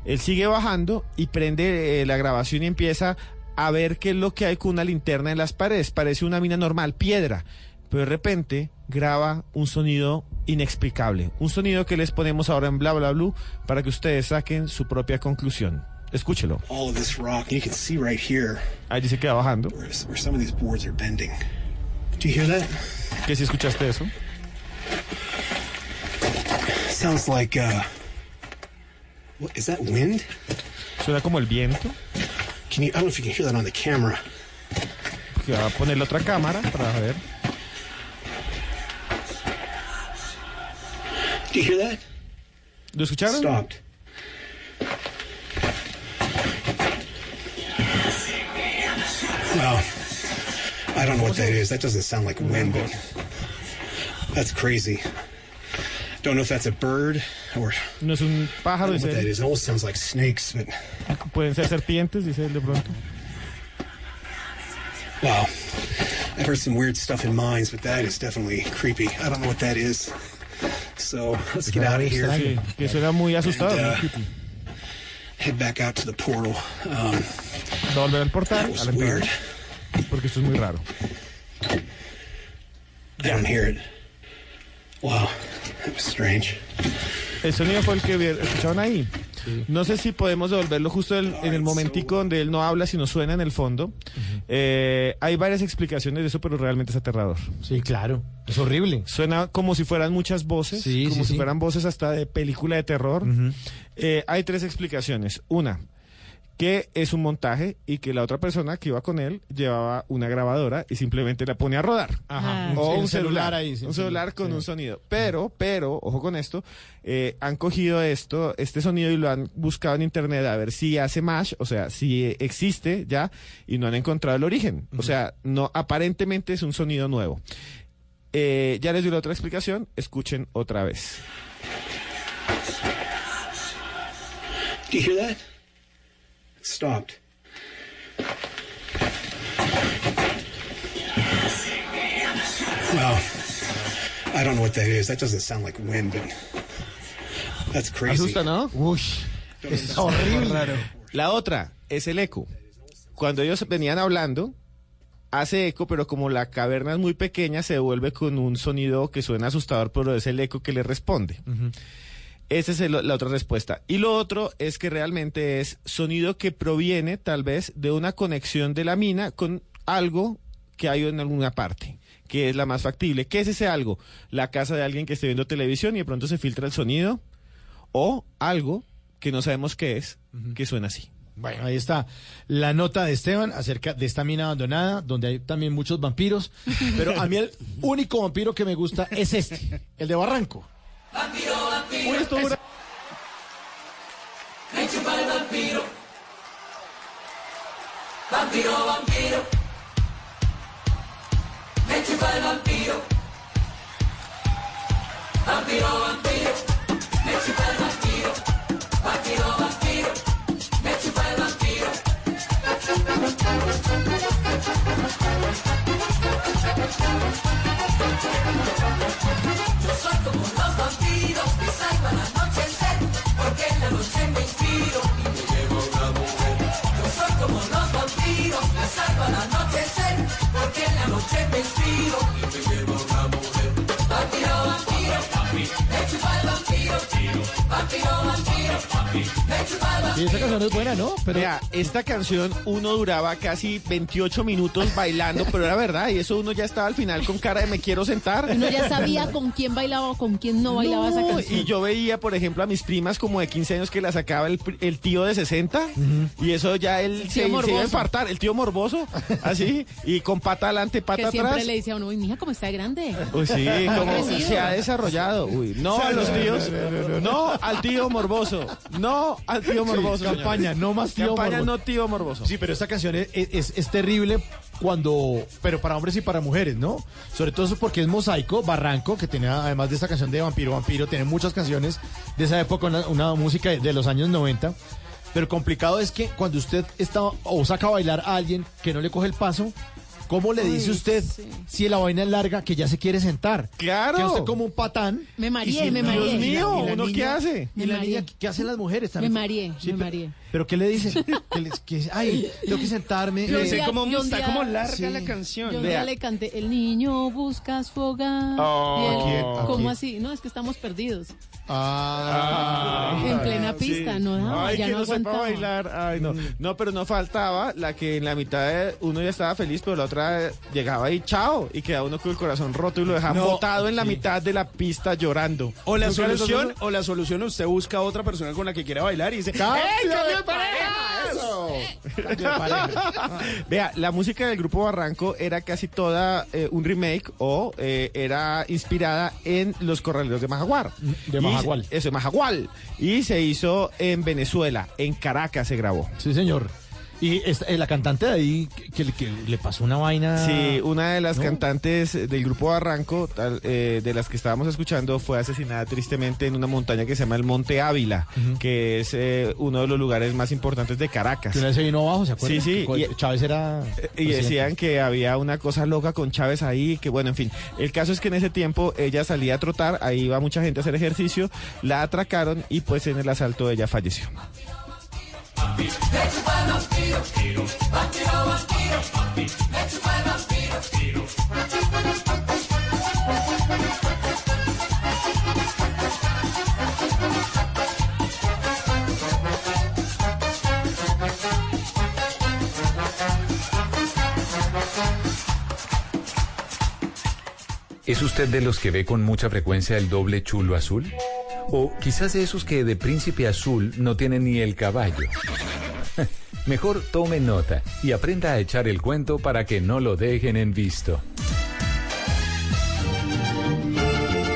C: Él sigue bajando y prende eh, la grabación y empieza a ver qué es lo que hay con una linterna en las paredes. Parece una mina normal, piedra. Pero de repente graba un sonido inexplicable. Un sonido que les ponemos ahora en bla bla blue para que ustedes saquen su propia conclusión. Escúchelo.
X: all of this rock. You can see right here
C: Ahí dice que va bajando.
X: where, where some of these boards are bending. Do you hear that?
C: Que si escuchaste eso.
X: Sounds like uh what is that wind?
C: Suena como el viento.
X: Can you I don't know if you can hear that on the camera.
C: Va a poner la otra cámara para ver.
X: Do you hear that?
C: ¿Lo escucharon?
X: Stopped. Well, I don't know what that is. That doesn't sound like wind, but that's crazy. Don't know if that's a bird or
C: No es un pájaro,
X: don't what that
C: dice
X: is. It almost sounds like snakes, but.
C: Pueden ser serpientes, dice él de pronto.
X: wow. I've heard some weird stuff in mines, but that is definitely creepy. I don't know what that is. So [LAUGHS] let's get out of here.
C: Sí, que suena muy asustado.
X: And, uh. Head back out to the portal. Um,
C: volver al portal,
X: that was weird.
C: porque esto es muy raro.
X: I don't hear it. Wow, that was strange.
C: El sonido fue el que escucharon ahí. No sé si podemos devolverlo justo el- en el momentico donde él no habla, sino suena en el fondo. Eh, hay varias explicaciones de eso, pero realmente es aterrador.
E: Sí, claro. Es horrible.
C: Suena como si fueran muchas voces,
E: Sí,
C: como
E: sí,
C: si fueran voces hasta de película de terror. Eh, hay tres explicaciones. Una, que es un montaje y que la otra persona que iba con él llevaba una grabadora y simplemente la pone a rodar.
E: Ajá.
C: O
E: Un
C: un
E: celular
C: celular,
E: ahí, sí,
C: un
E: sí,
C: celular con
E: sí.
C: un sonido. Pero, pero, ojo con esto, eh, han cogido esto, este sonido y lo han buscado en internet a ver si hace mash, o sea, si existe ya y no han encontrado el origen. O sea, no, aparentemente es un sonido nuevo. Eh, ya les doy la otra explicación, escuchen otra vez.
X: Do you hear that? Stopped. Well, I don't know what that is. That doesn't sound like wind, but that's crazy.
C: Asusta, ¿no?
E: Uy, es horrible.
C: La otra es el eco. Cuando ellos venían hablando, hace eco, pero como la caverna es muy pequeña, se devuelve con un sonido que suena asustador, pero es el eco que le responde. Esa es el- la otra respuesta. Y lo otro es que realmente es sonido que proviene tal vez de una conexión de la mina con algo que hay en alguna parte, que es la más factible. ¿Qué es ese algo? La casa de alguien que esté viendo televisión y de pronto se filtra el sonido o algo que no sabemos qué es, que suena así.
E: Bueno, ahí está la nota de Esteban acerca de esta mina abandonada, donde hay también muchos vampiros. Pero a mí el único vampiro que me gusta es este, el de Barranco.
C: Uy, esto dura-
H: Me chupa el vampiro. Vampiro, vampiro. Me chupa el vampiro. Vampiro, vampiro. Me chupa el vampiro. Vampiro, vampiro. Me chupa el vampiro. Soy como los vampiros que salvan la noche el set, porque en la noche me inspiro y me llevo una mujer. Yo soy como los vampiros que salvan la noche el set, porque en la noche me inspiro y me llevo
E: y
H: vampiro.
E: esa canción es buena, ¿no? Pero
C: Vea, esta canción uno duraba casi 28 minutos bailando, pero era verdad, y eso uno ya estaba al final con cara de me quiero sentar.
D: Uno ya sabía con quién bailaba o con quién no bailaba esa canción.
C: Y yo veía, por ejemplo, a mis primas como de 15 años que la sacaba el, tío de 60 y eso ya él se, se iba a infartar, el tío morboso, así, y con pata adelante,
D: que
C: pata
D: siempre
C: atrás.
D: le decía a uno, uy, mija, ¿cómo está de grande?
C: Uy, sí,
D: crecido.
C: se ha desarrollado. Uy, no a los tíos, no al tío morboso, no al tío morboso.
E: Campaña, no más tío
C: Campaña,
E: morboso.
C: no tío morboso.
E: Sí, pero esta canción es, es- es terrible cuando, pero para hombres y para mujeres, ¿no? Sobre todo eso porque es Mosaico, Barranco, que tenía, además de esta canción de Vampiro, Vampiro, tiene muchas canciones de esa época, una, una música de los años 90. Pero complicado es que cuando usted está o saca a bailar a alguien que no le coge el paso, ¿cómo le dice usted
D: sí.
E: si la vaina es larga que ya se quiere sentar?
C: Claro.
E: Que usted como un patán.
D: Me mareé,
E: si-
D: me
E: Dios
D: mareé.
E: mío,
C: ¿uno
E: niña-
C: qué hace?
E: ¿Y
D: Me
E: la
D: mareé.
E: niña qué hacen las mujeres?
D: Me mareé,
E: Sí,
D: me
E: pero-
D: mareé.
E: ¿Pero qué le dicen? [LAUGHS] que les, que, ay, tengo que sentarme.
D: Yo
I: sé cómo
D: un
I: está
D: día-
I: como larga
E: sí.
I: la canción.
D: Yo día le canté, el niño busca su hogar.
C: Oh.
D: Y él,
E: ¿A quién? ¿A
D: ¿Cómo
E: quién?
D: así? No, es que estamos perdidos.
E: Ah,
D: en plena pista, no daba,
C: Ay,
D: ya
C: que
D: no
C: no sepa bailar. Ay, no. No, pero no faltaba la que en la mitad de uno ya estaba feliz, pero la otra llegaba y chao. Y quedaba uno con el corazón roto y lo dejaban
I: No,
C: botado en la mitad de la pista llorando.
I: O la
C: ¿Nunca les pasó
I: solución, o la solución, usted busca a otra persona con la que quiera bailar y dice,
E: ¡Cambio
I: ¡Ey, cambio
E: de
I: de pareja!
E: Eso. Cambio de pareja. [LAUGHS]
C: Vea, la música del grupo Barranco era casi toda eh, un remake o eh, era inspirada en los corraleros de Majaguar.
E: De
C: Y
E: Majagual.
C: se- Eso, de Majagual. Y se hizo en Venezuela, en Caracas se grabó.
E: Sí, señor. Y esta- eh, la cantante de ahí, que, que- que le pasó una vaina.
C: Sí, una de las
E: ¿no?
C: cantantes del grupo Barranco, tal, eh, de las que estábamos escuchando, fue asesinada tristemente en una montaña que se llama el Monte Ávila, que es eh, uno de los lugares más importantes de Caracas.
E: Que una vez se vino abajo, ¿se acuerdan?
C: Sí, sí, y-
E: Chávez era.
C: Y decían que había una cosa loca con Chávez ahí, que bueno, en fin. El caso es que en ese tiempo ella salía a trotar, ahí iba mucha gente a hacer ejercicio, la atracaron y pues en el asalto ella falleció.
M: ¿Es usted de los que ve con mucha frecuencia el doble chulo azul? O quizás de esos que de príncipe azul no tienen ni el caballo. [LAUGHS] Mejor tome nota y aprenda a echar el cuento para que no lo dejen en visto.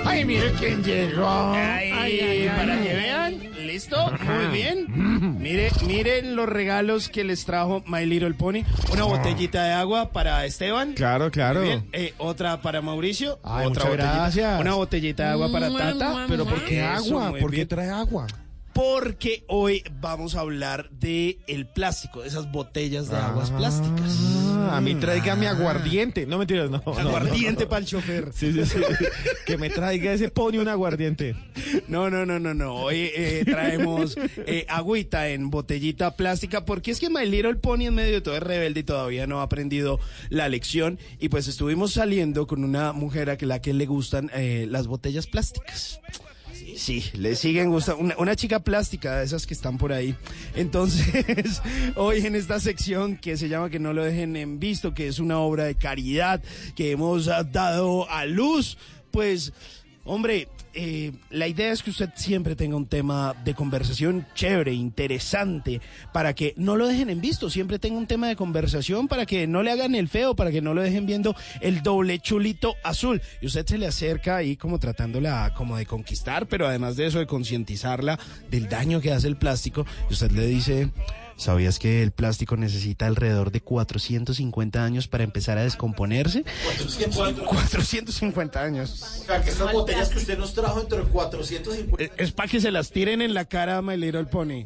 E: Ay, mire quién llegó.
I: Ay, para que vean, ¿listo? Muy bien. Mire, miren los regalos que les trajo My Little Pony. Una botellita de agua para Esteban.
C: Claro, claro.
I: Muy bien. Eh, otra para Mauricio.
E: Ay,
I: otra
E: muchas
I: botellita.
E: gracias.
I: Una botellita de agua para Tata.
C: Pero ¿por qué
I: Eso,
C: agua?
I: muy
C: ¿Por qué
I: bien.
C: trae agua?
I: Porque hoy vamos a hablar de el plástico, de esas botellas de aguas plásticas.
C: Ah, a mí tráigame aguardiente. No mentiras, no. no,
I: Aguardiente
C: no.
I: para el chofer.
C: Sí, sí, sí. que me traiga ese pony un aguardiente.
I: No, no, no, no, no. Hoy eh, traemos eh, agüita en botellita plástica porque es que My Little Pony en medio de todo es rebelde y todavía no ha aprendido la lección. Y pues estuvimos saliendo con una mujer a que la que le gustan eh, las botellas plásticas. Sí, le siguen gustando. Una, chica plástica de esas que están por ahí. Entonces, [LAUGHS] hoy en esta sección que se llama Que no lo dejen en visto, que es una obra de caridad que hemos dado a luz, pues, hombre, eh, la idea es que usted siempre tenga un tema de conversación chévere, interesante, para que no lo dejen en visto, siempre tenga un tema de conversación para que no le hagan el feo, para que no lo dejen viendo el doble chulito azul. Y usted se le acerca ahí como tratándola como de conquistar, pero además de eso de concientizarla del daño que hace el plástico, y usted le dice... ¿Sabías que el plástico necesita alrededor de 450 años para empezar a descomponerse? 450 años.
E: O sea, que estas botellas que usted nos trajo entre 450.
I: Es, es para que se las tiren en la cara a My Little Pony.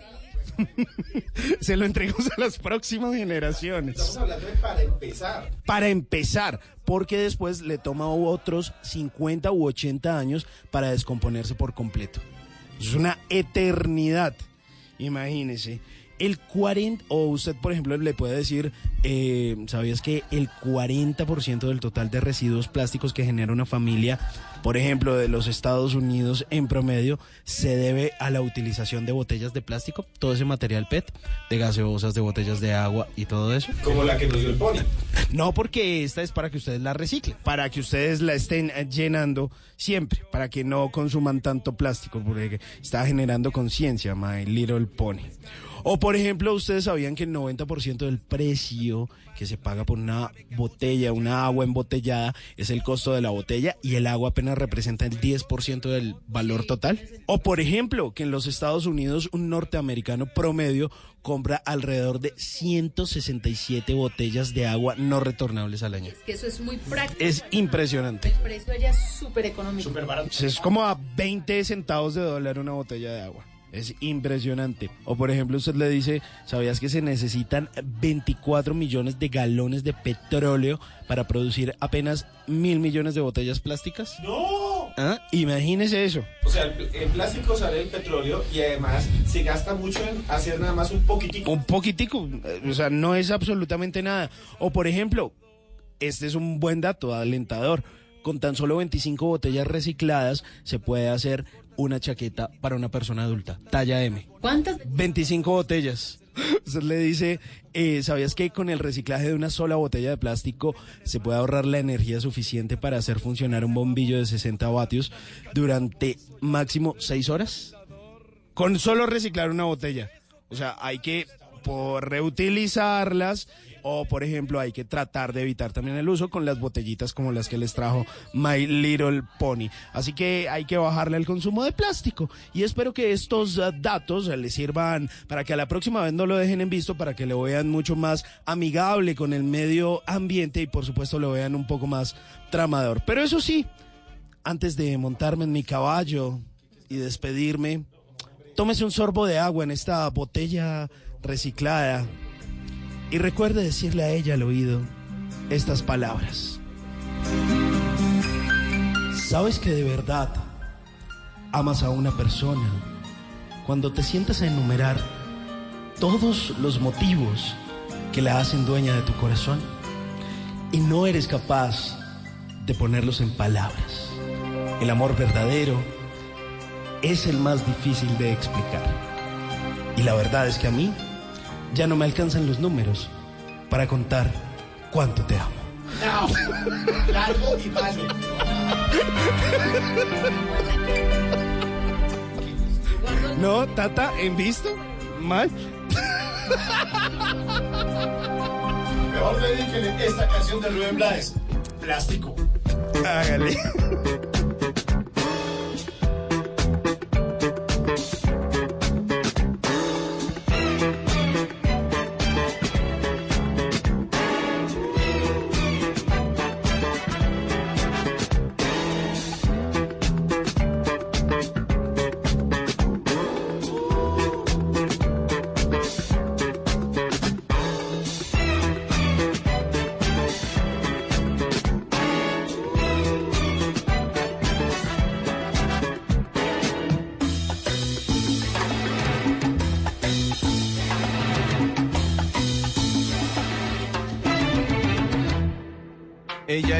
I: [LAUGHS] se lo entregamos a las próximas generaciones.
E: hablando de para empezar.
I: Para empezar, porque después le toma otros 50 u 80 años para descomponerse por completo. Es una eternidad, imagínese. El 40, o usted, por ejemplo, le puede decir, eh, ¿sabías que el 40% del total de residuos plásticos que genera una familia, por ejemplo, de los Estados Unidos en promedio, se debe a la utilización de botellas de plástico? Todo ese material PET, de gaseosas, de botellas de agua y todo eso.
C: Como la que nos dio el pony.
I: No, porque esta es para que ustedes la reciclen, para que ustedes la estén eh, llenando siempre, para que no consuman tanto plástico, porque está generando conciencia, My Little Pony. O por ejemplo, ustedes sabían que el 90% del precio que se paga por una botella, una agua embotellada, es el costo de la botella y el agua apenas representa el 10% del valor total. O por ejemplo, que en los Estados Unidos un norteamericano promedio compra alrededor de 167 botellas de agua no retornables al año.
D: Es que eso es muy práctico.
I: Es impresionante.
D: El precio allá es súper económico.
I: Es como a 20 centavos de dólar una botella de agua. Es impresionante. O por ejemplo, usted le dice, ¿sabías que se necesitan 24 millones de galones de petróleo para producir apenas mil millones de botellas plásticas?
C: ¡No!
I: ¿Ah? Imagínese eso.
C: O sea, el, el plástico sale del petróleo y además se gasta mucho en hacer nada más un poquitico.
I: Un poquitico. eh, O sea, no es absolutamente nada. O por ejemplo, este es un buen dato, alentador. Con tan solo 25 botellas recicladas se puede hacer una chaqueta para una persona adulta, talla M.
D: ¿Cuántas?
I: 25 botellas. Usted le dice, eh, ¿sabías que con el reciclaje de una sola botella de plástico se puede ahorrar la energía suficiente para hacer funcionar un bombillo de 60 vatios durante máximo 6 horas? Con solo reciclar una botella. O sea, hay que por reutilizarlas o, por ejemplo, hay que tratar de evitar también el uso con las botellitas como las que les trajo My Little Pony. Así que hay que bajarle el consumo de plástico. Y espero que estos eh, datos eh, les sirvan para que a la próxima vez no lo dejen en visto, para que lo vean mucho más amigable con el medio ambiente y, por supuesto, lo vean un poco más tramador. Pero eso sí, antes de montarme en mi caballo y despedirme, tómese un sorbo de agua en esta botella reciclada y recuerde decirle a ella al oído estas palabras. ¿Sabes que de verdad amas a una persona cuando te sientas a enumerar todos los motivos que la hacen dueña de tu corazón y no eres capaz de ponerlos en palabras? El amor verdadero es el más difícil de explicar. Y la verdad es que a mí ya no me alcanzan los números para contar cuánto te amo.
C: Largo [LAUGHS] y malo.
I: No, Tata, ¿en visto? Mal.
E: Mejor dedíquele esta canción de Rubén Blades. Plástico.
I: Hágale.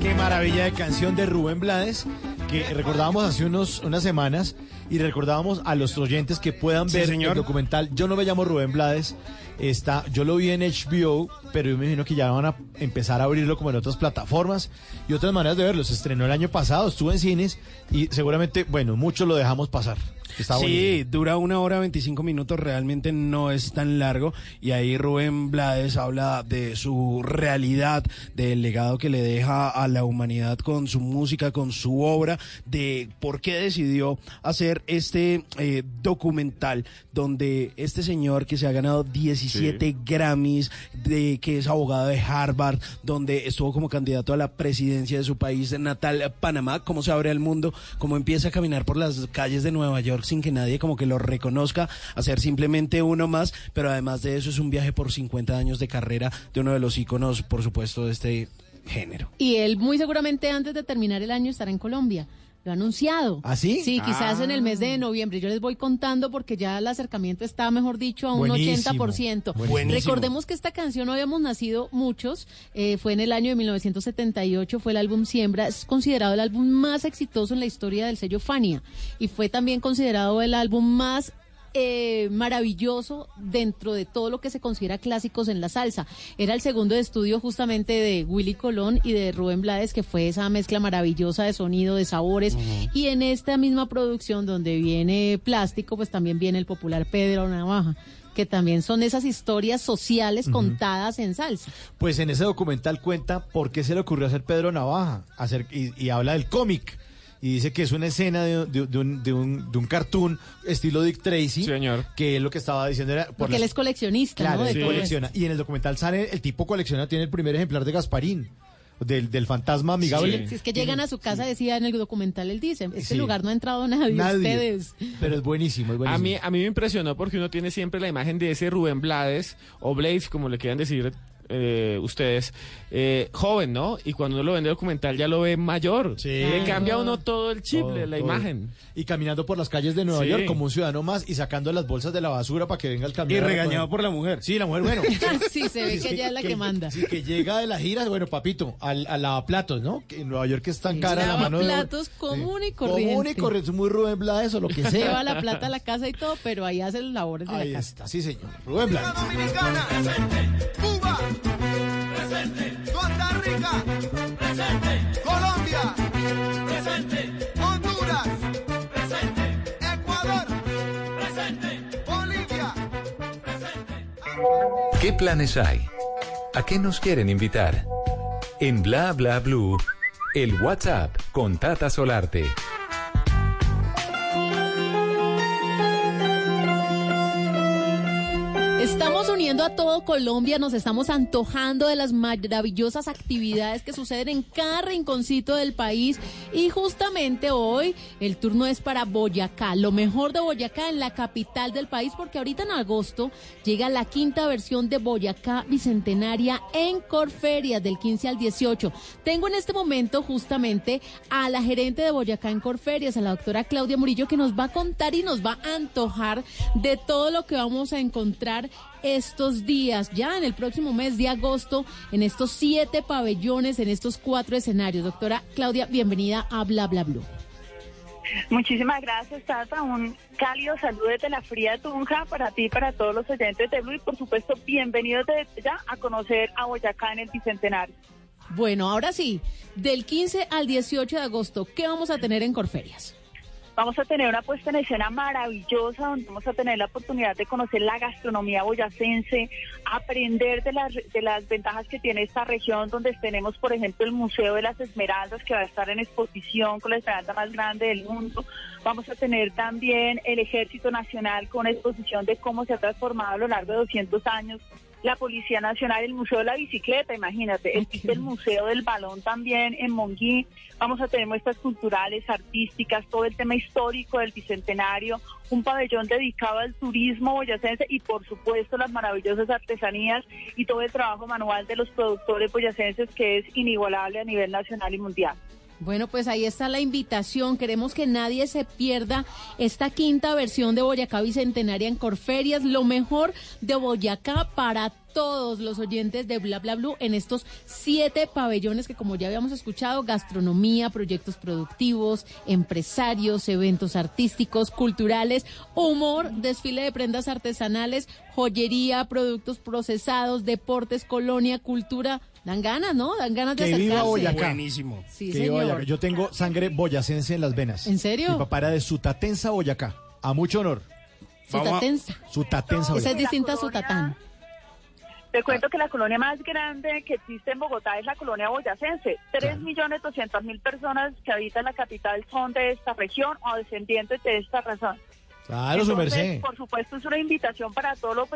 E: Qué maravilla de canción de Rubén Blades que recordábamos hace unos, unas semanas y recordábamos a los oyentes que puedan
I: Sí,
E: ver
I: señor.
E: el documental Yo no me llamo Rubén Blades. Está, yo lo vi en HBO, pero yo me imagino que ya van a empezar a abrirlo como en otras plataformas y otras maneras de verlo. Se estrenó el año pasado, estuvo en cines y seguramente, bueno, muchos lo dejamos pasar. Está
I: sí, dura una hora 25 minutos, realmente no es tan largo. Y ahí Rubén Blades habla de su realidad, del legado que le deja a la humanidad con su música, con su obra, de por qué decidió hacer este eh, documental donde este señor que se ha ganado 17 Grammys, de, que es abogado de Harvard, donde estuvo como candidato a la presidencia de su país natal, Panamá, cómo se abre al mundo, cómo empieza a caminar por las calles de Nueva York sin que nadie como que lo reconozca, a ser simplemente uno más, pero además de eso es un viaje por 50 años de carrera de uno de los íconos, por supuesto, de este género.
D: Y él muy seguramente antes de terminar el año estará en Colombia. Lo ha anunciado.
E: ¿Ah, sí?
D: Sí, quizás
E: Ah.
D: en el mes de noviembre. Yo les voy contando porque ya el acercamiento está, mejor dicho, a un
E: Buenísimo.
D: 80%.
E: Buenísimo.
D: Recordemos que esta canción no habíamos nacido muchos. eh, fue en el año de 1978, fue el álbum Siembra. Es considerado el álbum más exitoso en la historia del sello Fania. Y fue también considerado el álbum más eh, maravilloso dentro de todo lo que se considera clásicos en la salsa. Era el segundo de estudio justamente de Willy Colón y de Rubén Blades, que fue esa mezcla maravillosa de sonido, de sabores. Y en esta misma producción donde viene plástico, pues también viene el popular Pedro Navaja que también son esas historias sociales contadas en salsa.
E: Pues en ese documental cuenta por qué se le ocurrió hacer Pedro Navaja hacer, y, y habla del cómic. Y dice que es una escena de, de- de un, de, un, de un cartoon estilo Dick Tracy.
C: señor.
E: Que él lo que estaba diciendo era... por
D: Porque
E: las-
D: él es coleccionista,
E: Claro,
D: ¿no?
E: Él colecciona. Y en el documental sale el tipo colecciona, tiene el primer ejemplar de Gasparín, del, del fantasma amigable.
D: Si es que llegan a su casa, decía en el documental, él dice, este
E: Sí.
D: lugar no ha entrado nadie,
E: Nadie.
D: ustedes.
E: Pero es buenísimo, es buenísimo.
C: A mí, a mí me impresionó porque uno tiene siempre la imagen de ese Rubén Blades, o Blades, como le quieran decir eh, ustedes, eh, joven, ¿no? Y cuando uno lo ve en el documental ya lo ve mayor. Le cambia a uno todo el chip,
E: Todo,
C: la
E: todo.
C: imagen.
E: Y caminando por las calles de Nueva
C: Sí.
E: York como un ciudadano más y sacando las bolsas de la basura para que venga el camión.
I: Y
E: a
I: regañado por la mujer.
E: Sí, la mujer, bueno. [LAUGHS]
D: sí, se ve
E: Sí,
D: que ella es la que, manda.
E: Sí, que llega de la gira, bueno, papito, al, al lavaplatos, ¿no? Que en Nueva York es tan cara la mano de
D: platos común y corriente.
E: Común y corriente, muy Rubén Blades o lo que sea.
D: Lleva la plata a la casa y todo, pero ahí hace las labores de
E: Ahí
D: la casa.
E: está, sí, señor. Rubén Blades.
Y: Cuba, presente. Costa Rica, presente. Colombia, presente. Honduras, presente. Ecuador, presente. Bolivia,
M: ¿Qué planes hay? ¿A qué nos quieren invitar? En Bla Bla Blue, el WhatsApp con Tata Solarte.
D: A todo Colombia, nos estamos antojando de las maravillosas actividades que suceden en cada rinconcito del país y justamente hoy el turno es para Boyacá, lo mejor de Boyacá en la capital del país porque ahorita en agosto llega la quinta versión de Boyacá Bicentenaria en Corferias del 15 al 18. Tengo en este momento justamente a la gerente de Boyacá en Corferias, a la doctora Claudia Murillo, que nos va a contar y nos va a antojar de todo lo que vamos a encontrar estos días, ya en el próximo mes de agosto, en estos siete pabellones, en estos cuatro escenarios. Doctora Claudia, bienvenida a Bla Bla Blue.
Z: Muchísimas gracias, Tata. Un cálido saludo desde la fría Tunja para ti y para todos los oyentes de Blue. Y por supuesto, bienvenidos desde ya a conocer a Boyacá en el Bicentenario.
D: Bueno, ahora sí, del 15 al 18 de agosto, ¿qué vamos a tener en Corferias?
Z: Vamos a tener una puesta en escena maravillosa donde vamos a tener la oportunidad de conocer la gastronomía boyacense, aprender de las, de las ventajas que tiene esta región, donde tenemos, por ejemplo, el Museo de las Esmeraldas, que va a estar en exposición con la esmeralda más grande del mundo. Vamos a tener también el Ejército Nacional con exposición de cómo se ha transformado a lo largo de 200 años la Policía Nacional, el Museo de la Bicicleta, imagínate, existe el Museo del Balón también en Monguí, vamos a tener muestras culturales, artísticas, todo el tema histórico del Bicentenario, un pabellón dedicado al turismo boyacense y por supuesto las maravillosas artesanías y todo el trabajo manual de los productores boyacenses que es inigualable a nivel nacional y mundial.
D: Bueno, pues ahí está la invitación. Queremos que nadie se pierda esta quinta versión de Boyacá Bicentenaria en Corferias. Lo mejor de Boyacá para todos los oyentes de Bla Bla Blue en estos siete pabellones que como ya habíamos escuchado, gastronomía, proyectos productivos, empresarios, eventos artísticos, culturales, humor, desfile de prendas artesanales, joyería, productos procesados, deportes, colonia, cultura. Dan ganas, ¿no? Dan ganas de
E: Que viva
D: acercarse.
E: Boyacá.
I: Buenísimo.
D: Sí,
E: Que viva. Boyacá. Yo tengo sangre boyacense en las venas.
D: ¿En serio?
E: Mi papá era de Sutatensa, Boyacá. A mucho honor.
D: Sutatensa.
E: Sutatensa,
D: Esa es
E: Boyacá.
D: distinta a Sutatán.
Z: Te cuento que la colonia más grande que existe en Bogotá es la colonia boyacense. Tres millones doscientas mil personas que habitan la capital son de esta región o descendientes de esta razón.
E: Claro, su
Z: Entonces,
E: merced.
Z: Por supuesto, es una invitación para todos los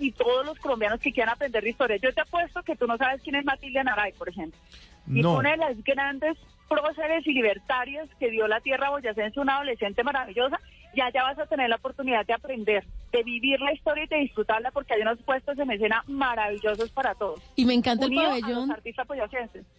Z: y todos los colombianos que quieran aprender de historia. Yo te apuesto que tú no sabes quién es Matilde Naray, por ejemplo. Y
E: No.
Z: una de las grandes próceres y libertarias que dio la tierra boyacense, una adolescente maravillosa. Y allá vas a tener la oportunidad de aprender, de vivir la historia y de disfrutarla porque hay unos puestos en escena maravillosos para todos.
D: Y me encanta el pabellón.
Z: artistas.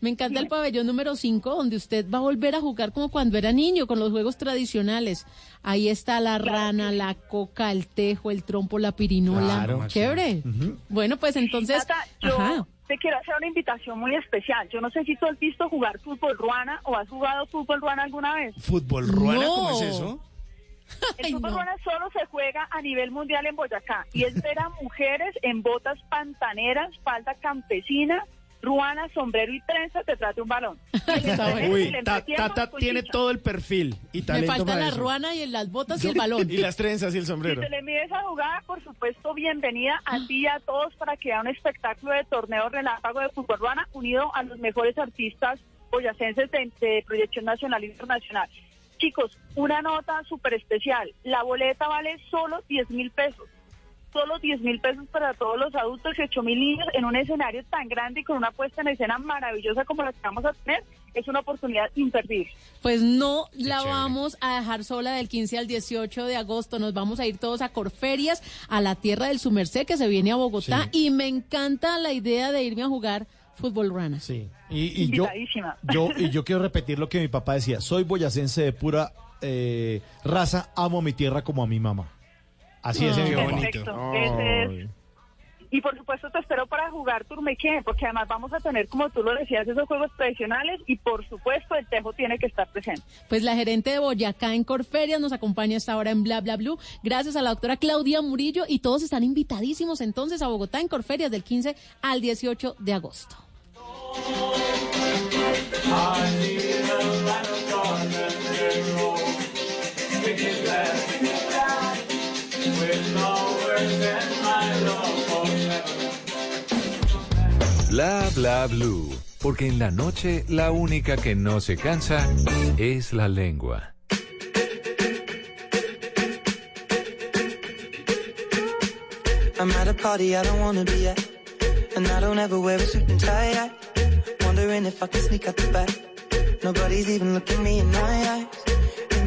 D: Me encanta el pabellón número 5, donde usted va a volver a jugar como cuando era niño, con los juegos tradicionales. Ahí está la rana, la coca, el tejo, el trompo, la pirinola.
Z: Claro.
D: Chévere. Bueno, pues entonces...
Z: Yo
D: Ajá.
Z: Te quiero hacer una invitación muy especial. Yo no sé si tú has visto jugar fútbol ruana o has jugado fútbol ruana alguna vez.
I: ¿Fútbol ruana?
D: No.
I: ¿Cómo es eso?
Z: El fútbol ruana solo se juega a nivel mundial en Boyacá y es ver a mujeres en botas pantaneras, falda campesina, ruana, sombrero y trenza detrás de un balón. [LAUGHS]
I: Uy, Ta- Tata tiene todo el perfil y
D: Me
I: talento
D: falta
I: para
D: la
I: eso.
D: ruana y las botas y el balón.
C: Y las trenzas y el
Z: Si
C: sombrero.
Z: se le mide esa jugada, por supuesto, bienvenida a ti y a todos para que haya un espectáculo de torneo relámpago de fútbol ruana unido a los mejores artistas boyacenses de, de proyección nacional e internacional. Chicos, una nota súper especial. La boleta vale solo 10 mil pesos. Solo 10 mil pesos para todos los adultos y 8 mil niños en un escenario tan grande y con una puesta en escena maravillosa como la que vamos a tener. Es una oportunidad imperdible.
D: Pues no la vamos a dejar sola del 15 al 18 de agosto. Nos vamos a ir todos a Corferias, a la tierra del Sumercé, que se viene a Bogotá. Y me encanta la idea de irme a jugar fútbol rana.
E: Sí. Y, y yo, yo, y yo quiero repetir lo que mi papá decía. Soy boyacense de pura eh, raza, amo a mi tierra como a mi mamá. Así es,
Z: Ah,
E: mi papá.
Z: Perfecto. Ese es- Y por supuesto te espero para jugar Turmequé, porque además vamos a tener, como tú lo decías, esos juegos tradicionales y por supuesto el tejo tiene que estar presente.
D: Pues la gerente de Boyacá en Corferias nos acompaña esta hora en Bla Bla Blue. Gracias a la doctora Claudia Murillo y todos están invitadísimos entonces a Bogotá en Corferias del 15 al 18 de agosto.
M: Bla bla blue, porque en la noche la única que no se cansa es la lengua.
F: I'm at a party I don't wanna be at. And I don't ever wear a suit and tie. Wondering if I can sneak out the back. Nobody's even looking me in my eyes.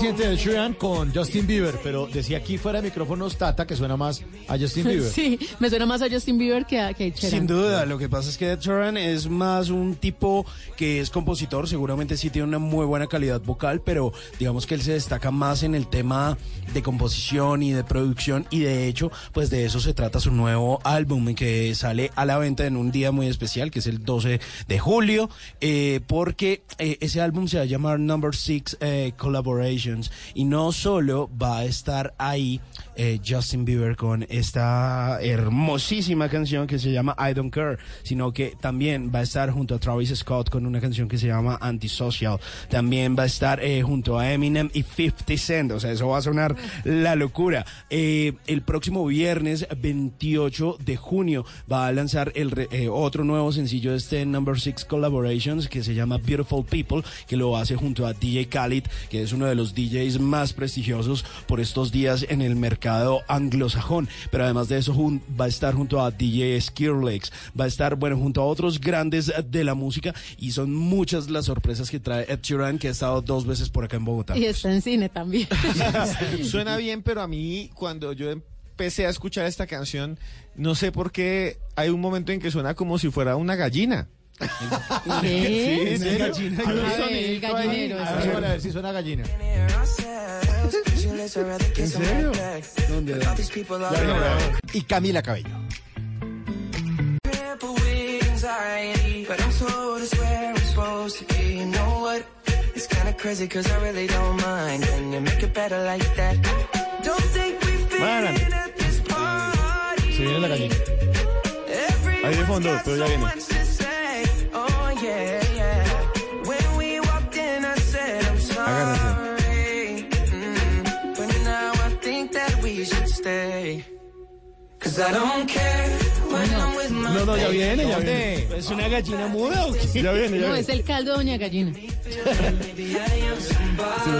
E: reciente de Sheeran con Justin Bieber, pero decía aquí fuera de micrófonos Tata que suena más a Justin [LAUGHS] Bieber.
D: Sí, me suena más a Justin Bieber que a, que a Ed Sheeran.
I: Sin duda, lo que pasa es que Ed Sheeran es más un tipo que es compositor, seguramente sí tiene una muy buena calidad vocal, pero digamos que él se destaca más en el tema de composición y de producción y de hecho, pues de eso se trata su nuevo álbum que sale a la venta en un día muy especial, que es el 12 de julio, eh, porque eh, ese álbum se va a llamar Number Six eh, Collaborations y no solo va a estar ahí eh, Justin Bieber con esta hermosísima canción que se llama I Don't Care, sino que también va a estar junto a Travis Scott con una canción que se llama Antisocial. También va a estar eh, junto a Eminem y 50 Cent, o sea, eso va a sonar la locura. Eh, el próximo viernes 28 de junio va a lanzar el otro nuevo sencillo de este Number Six Collaborations que se llama Beautiful People, que lo hace junto a DJ Khaled, que es uno de los DJs más prestigiosos por estos días en el mercado anglosajón. Pero además de eso, va a estar junto a DJ Skirlex, va a estar, bueno, junto a otros grandes de la música y son muchas las sorpresas que trae Ed Sheeran, que ha estado dos veces por acá en Bogotá.
D: Y está en cine también. [LAUGHS] [LAUGHS]
C: Suena bien, pero a mí cuando yo empecé a escuchar esta canción, no sé por qué hay un momento en que suena como si fuera una gallina.
D: ¿Qué?
C: Sí, ¿en serio?
E: Gallina.
D: A ver, el
C: sonidito ahí.
D: gallinero.
E: A ver, si suena gallina.
F: ¿En
E: serio?
F: ¿Dónde?
E: Y Camila Cabello.
C: Bueno.
E: Se viene la gallina.
C: Ahí de fondo, pero ya viene. No, no, ya viene, ya viene.
I: ¿Es una gallina muda o qué?
C: Ya viene, ya
D: No,
C: viene.
D: es el caldo de Doña Gallina.
C: Se lo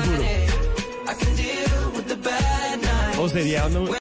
C: juro.
F: I can deal with the bad nights.
C: O sería uno-